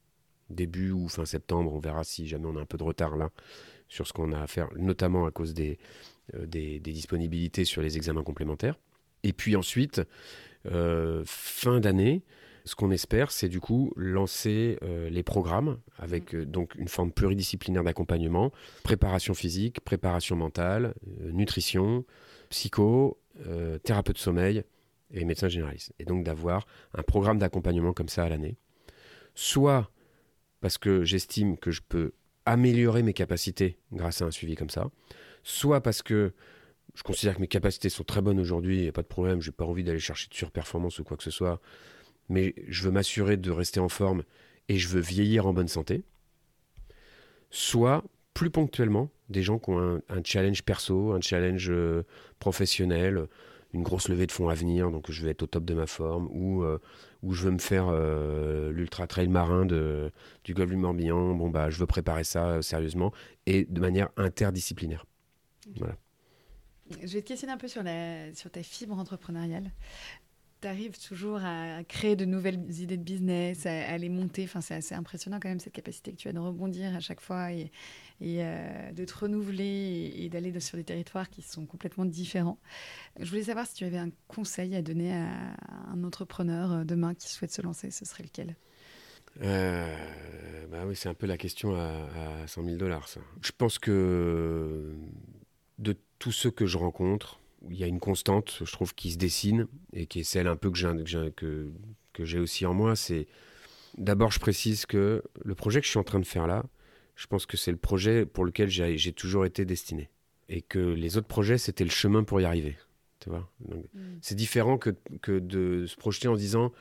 Début ou fin septembre, on verra si jamais on a un peu de retard là sur ce qu'on a à faire, notamment à cause des, euh, des, disponibilités sur les examens complémentaires. Et puis ensuite, euh, fin d'année, ce qu'on espère, c'est du coup lancer euh, les programmes avec donc une forme pluridisciplinaire d'accompagnement, préparation physique, préparation mentale, nutrition, psycho, thérapeute de sommeil et médecin généraliste. Et donc d'avoir un programme d'accompagnement comme ça à l'année. Soit parce que j'estime que je peux améliorer mes capacités grâce à un suivi comme ça, soit parce que je considère que mes capacités sont très bonnes aujourd'hui, il n'y a pas de problème, je n'ai pas envie d'aller chercher de surperformance ou quoi que ce soit, mais je veux m'assurer de rester en forme et je veux vieillir en bonne santé, soit plus ponctuellement des gens qui ont un, challenge perso, un challenge euh, professionnel, une grosse levée de fonds à venir, donc je vais être au top de ma forme, ou, euh, ou je veux me faire euh, l'ultra trail marin de, du golfe du Morbihan, bon bah je veux préparer ça euh, sérieusement et de manière interdisciplinaire. Voilà. Je vais te questionner un peu sur, la, sur ta fibre entrepreneuriale tu arrives toujours à créer de nouvelles idées de business, à, les monter. Enfin, c'est assez impressionnant quand même cette capacité que tu as de rebondir à chaque fois et, euh, de te renouveler et, d'aller sur des territoires qui sont complètement différents. Je voulais savoir si tu avais un conseil à donner à un entrepreneur euh, demain qui souhaite se lancer, ce serait lequel? Euh, bah oui, c'est un peu la question à 100 000 dollars. Je pense que de tous ceux que je rencontre, il y a une constante, je trouve, qui se dessine et qui est celle un peu que j'ai, que, que j'ai aussi en moi. C'est d'abord, je précise que le projet que je suis en train de faire là, je pense que c'est le projet pour lequel j'ai, toujours été destiné. Et que les autres projets, c'était le chemin pour y arriver. Tu vois mm. C'est différent que, que de se projeter en disant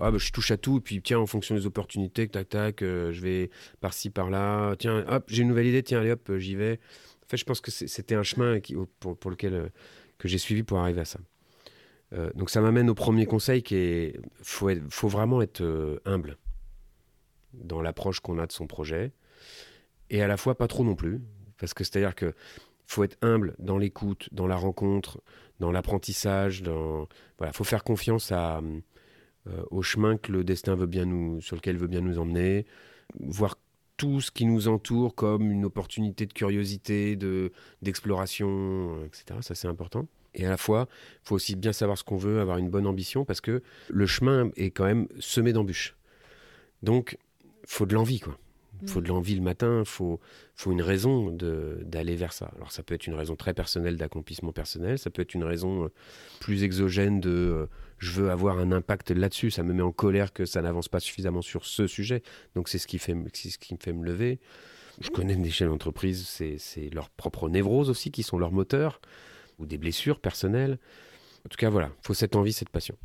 ah, bah, je touche à tout, et puis tiens, en fonction des opportunités, tac, tac, euh, je vais par-ci, par-là, tiens, hop, j'ai une nouvelle idée, tiens, allez, hop, j'y vais. En fait, je pense que c'était un chemin qui, pour, pour, lequel euh, que j'ai suivi pour arriver à ça. Euh, donc ça m'amène au premier conseil qui est faut, faut vraiment être euh, humble dans l'approche qu'on a de son projet et à la fois pas trop non plus parce que c'est à dire que faut être humble dans l'écoute, dans la rencontre, dans l'apprentissage, dans voilà, faut faire confiance à, euh, au chemin que le destin veut bien nous sur lequel veut bien nous emmener, voir tout ce qui nous entoure comme une opportunité de curiosité, de d'exploration, etc. Ça c'est important. Et à la fois, il faut aussi bien savoir ce qu'on veut, avoir une bonne ambition, parce que le chemin est quand même semé d'embûches. Donc, faut de l'envie, quoi. Il faut de mm. l'envie le matin, il faut, faut une raison d'aller vers ça. Alors ça peut être une raison très personnelle d'accomplissement personnel, ça peut être une raison euh, plus exogène de euh, je veux avoir un impact là-dessus, ça me met en colère que ça n'avance pas suffisamment sur ce sujet. Donc c'est ce, qui fait, ce qui me fait me lever. Je connais des chefs d'entreprise, c'est leur propre névrose aussi qui sont leur moteur, ou des blessures personnelles. En tout cas, voilà, il faut cette envie, cette passion.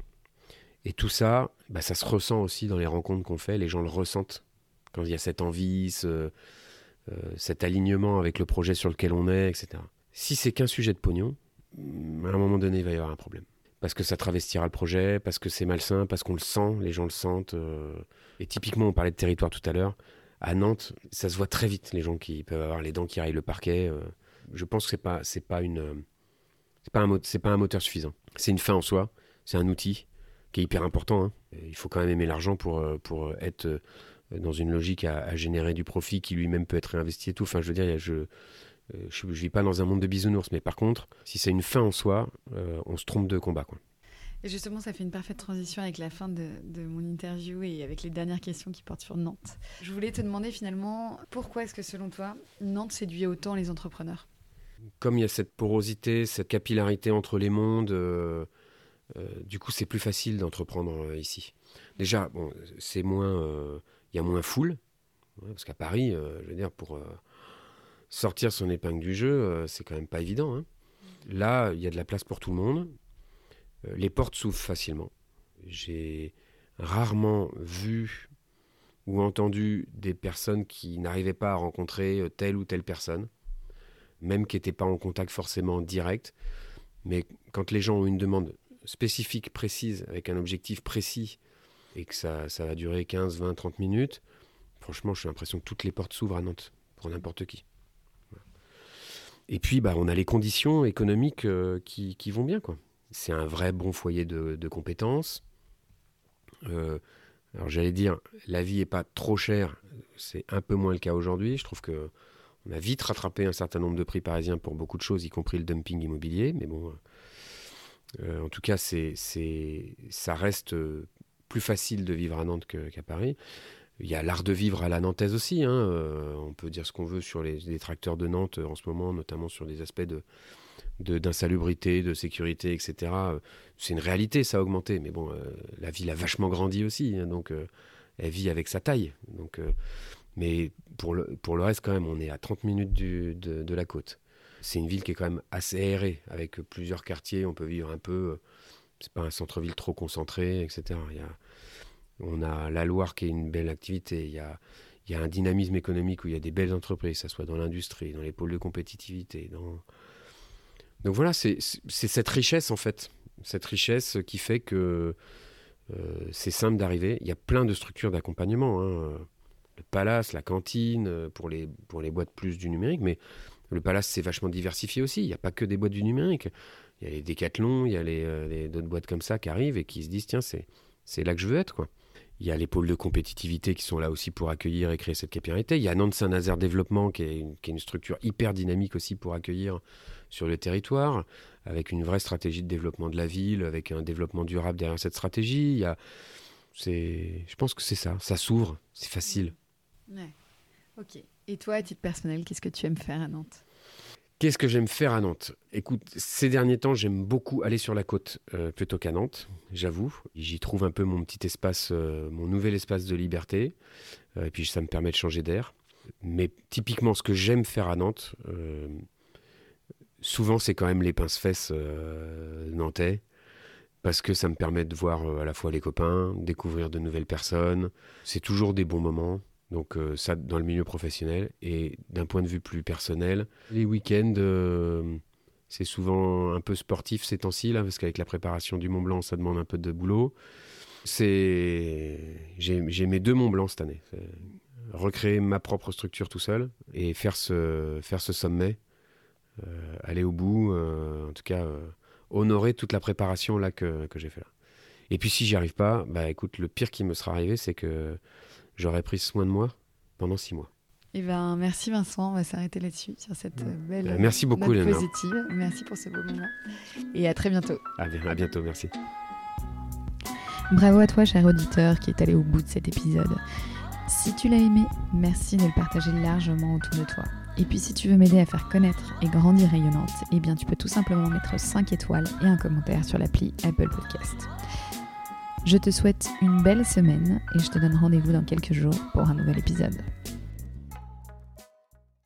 Et tout ça, bah, ça se ressent aussi dans les rencontres qu'on fait, les gens le ressentent quand il y a cette envie, euh, cet alignement avec le projet sur lequel on est, etc. Si c'est qu'un sujet de pognon, à un moment donné, il va y avoir un problème. Parce que ça travestira le projet, parce que c'est malsain, parce qu'on le sent, les gens le sentent. Euh. Et typiquement, on parlait de territoire tout à l'heure. À Nantes, ça se voit très vite, les gens qui peuvent avoir les dents qui raillent le parquet. Euh. Je pense que c'est pas, c'est pas une, c'est pas un, moteur suffisant. C'est une fin en soi, c'est un outil qui est hyper important. Hein. Il faut quand même aimer l'argent pour, pour être dans une logique à, générer du profit qui lui-même peut être réinvesti et tout. Enfin, je veux dire, je, euh, je, vis pas dans un monde de bisounours, mais par contre, si c'est une fin en soi, euh, on se trompe de combat. Quoi. Et justement, ça fait une parfaite transition avec la fin de, de, mon interview et avec les dernières questions qui portent sur Nantes. Je voulais te demander finalement, pourquoi est-ce que selon toi, Nantes séduit autant les entrepreneurs? Comme il y a cette porosité, cette capillarité entre les mondes, euh, du coup, c'est plus facile d'entreprendre ici. Déjà, bon, c'est moins il y a moins foule. parce qu'à Paris, je veux dire, pour sortir son épingle du jeu, euh, c'est quand même pas évident. Hein. Là, il y a de la place pour tout le monde. les portes s'ouvrent facilement. J'ai rarement vu ou entendu des personnes qui n'arrivaient pas à rencontrer telle ou telle personne, même qui n'étaient pas en contact forcément direct. Mais quand les gens ont une demande spécifique, précise, avec un objectif précis, et que ça, ça va durer 15, 20, 30 minutes, franchement, j'ai l'impression que toutes les portes s'ouvrent à Nantes, pour n'importe qui. Et puis, bah, on a les conditions économiques euh, qui, vont bien. C'est un vrai bon foyer de, compétences. Euh, alors j'allais dire, la vie n'est pas trop chère, c'est un peu moins le cas aujourd'hui. Je trouve que on a vite rattrapé un certain nombre de prix parisiens pour beaucoup de choses, y compris le dumping immobilier. Mais bon, euh, en tout cas, ça reste plus facile de vivre à Nantes qu'à Paris. Il y a l'art de vivre à la nantaise aussi. Hein. Euh, on peut dire ce qu'on veut sur les, les, tracteurs de Nantes en ce moment, notamment sur des aspects de, d'insalubrité, de, sécurité, etc. C'est une réalité, ça a augmenté. Mais bon, euh, la ville a vachement grandi aussi, hein, donc euh, elle vit avec sa taille. Donc, euh, mais pour le, pour le reste, quand même, on est à 30 minutes de, de, la côte. C'est une ville qui est quand même assez aérée, avec plusieurs quartiers. On peut vivre un peu. C'est pas un centre-ville trop concentré, etc. Il y a, on a la Loire qui est une belle activité. Il y a, il y a un dynamisme économique où il y a des belles entreprises, que ce soit dans l'industrie, dans les pôles de compétitivité, donc voilà, c'est cette richesse en fait, cette richesse qui fait que euh, c'est simple d'arriver. Il y a plein de structures d'accompagnement. Hein. Le palace, la cantine, pour les, pour les boîtes plus du numérique, mais le palace c'est vachement diversifié aussi. Il n'y a pas que des boîtes du numérique. Il y a les décathlons, il y a euh, les d'autres boîtes comme ça qui arrivent et qui se disent tiens, c'est là que je veux être. quoi. Il y a les pôles de compétitivité qui sont là aussi pour accueillir et créer cette capillarité. Il y a Nantes Saint-Nazaire Développement qui est, une, structure hyper dynamique aussi pour accueillir sur le territoire, avec une vraie stratégie de développement de la ville, avec un développement durable derrière cette stratégie. Il y je pense que c'est ça, ça s'ouvre, c'est facile. Ok. Et toi, à titre personnel, qu'est-ce que tu aimes faire à Nantes? Qu'est-ce que j'aime faire à Nantes? Écoute, ces derniers temps, j'aime beaucoup aller sur la côte euh, plutôt qu'à Nantes, j'avoue. J'y trouve un peu mon petit espace, euh, mon nouvel espace de liberté. Euh, et puis ça me permet de changer d'air. Mais typiquement, ce que j'aime faire à Nantes, souvent c'est quand même les pince-fesses euh, nantais, parce que ça me permet de voir à la fois les copains, découvrir de nouvelles personnes. C'est toujours des bons moments. Donc euh, ça dans le milieu professionnel et d'un point de vue plus personnel, les week-ends euh, c'est souvent un peu sportif ces temps-ci là parce qu'avec la préparation du Mont Blanc ça demande un peu de boulot. C'est j'ai mes deux Mont Blanc cette année. Recréer ma propre structure tout seul et faire ce faire ce sommet euh, aller au bout, en tout cas honorer toute la préparation là que, que j'ai fait là. Et puis si j'y arrive pas, bah écoute, le pire qui me sera arrivé, c'est que j'aurais pris soin de moi pendant six mois. Eh ben, merci Vincent, on va s'arrêter là-dessus, sur cette belle bah, merci beaucoup, note positive. Merci pour ce beau moment. Et à très bientôt. À, à bientôt, merci. Bravo à toi, cher auditeur, qui est allé au bout de cet épisode. Si tu l'as aimé, merci de le partager largement autour de toi. Et puis si tu veux m'aider à faire connaître et grandir rayonnante, eh bien tu peux tout simplement mettre 5 étoiles et un commentaire sur l'appli Apple Podcast. Je te souhaite une belle semaine et je te donne rendez-vous dans quelques jours pour un nouvel épisode.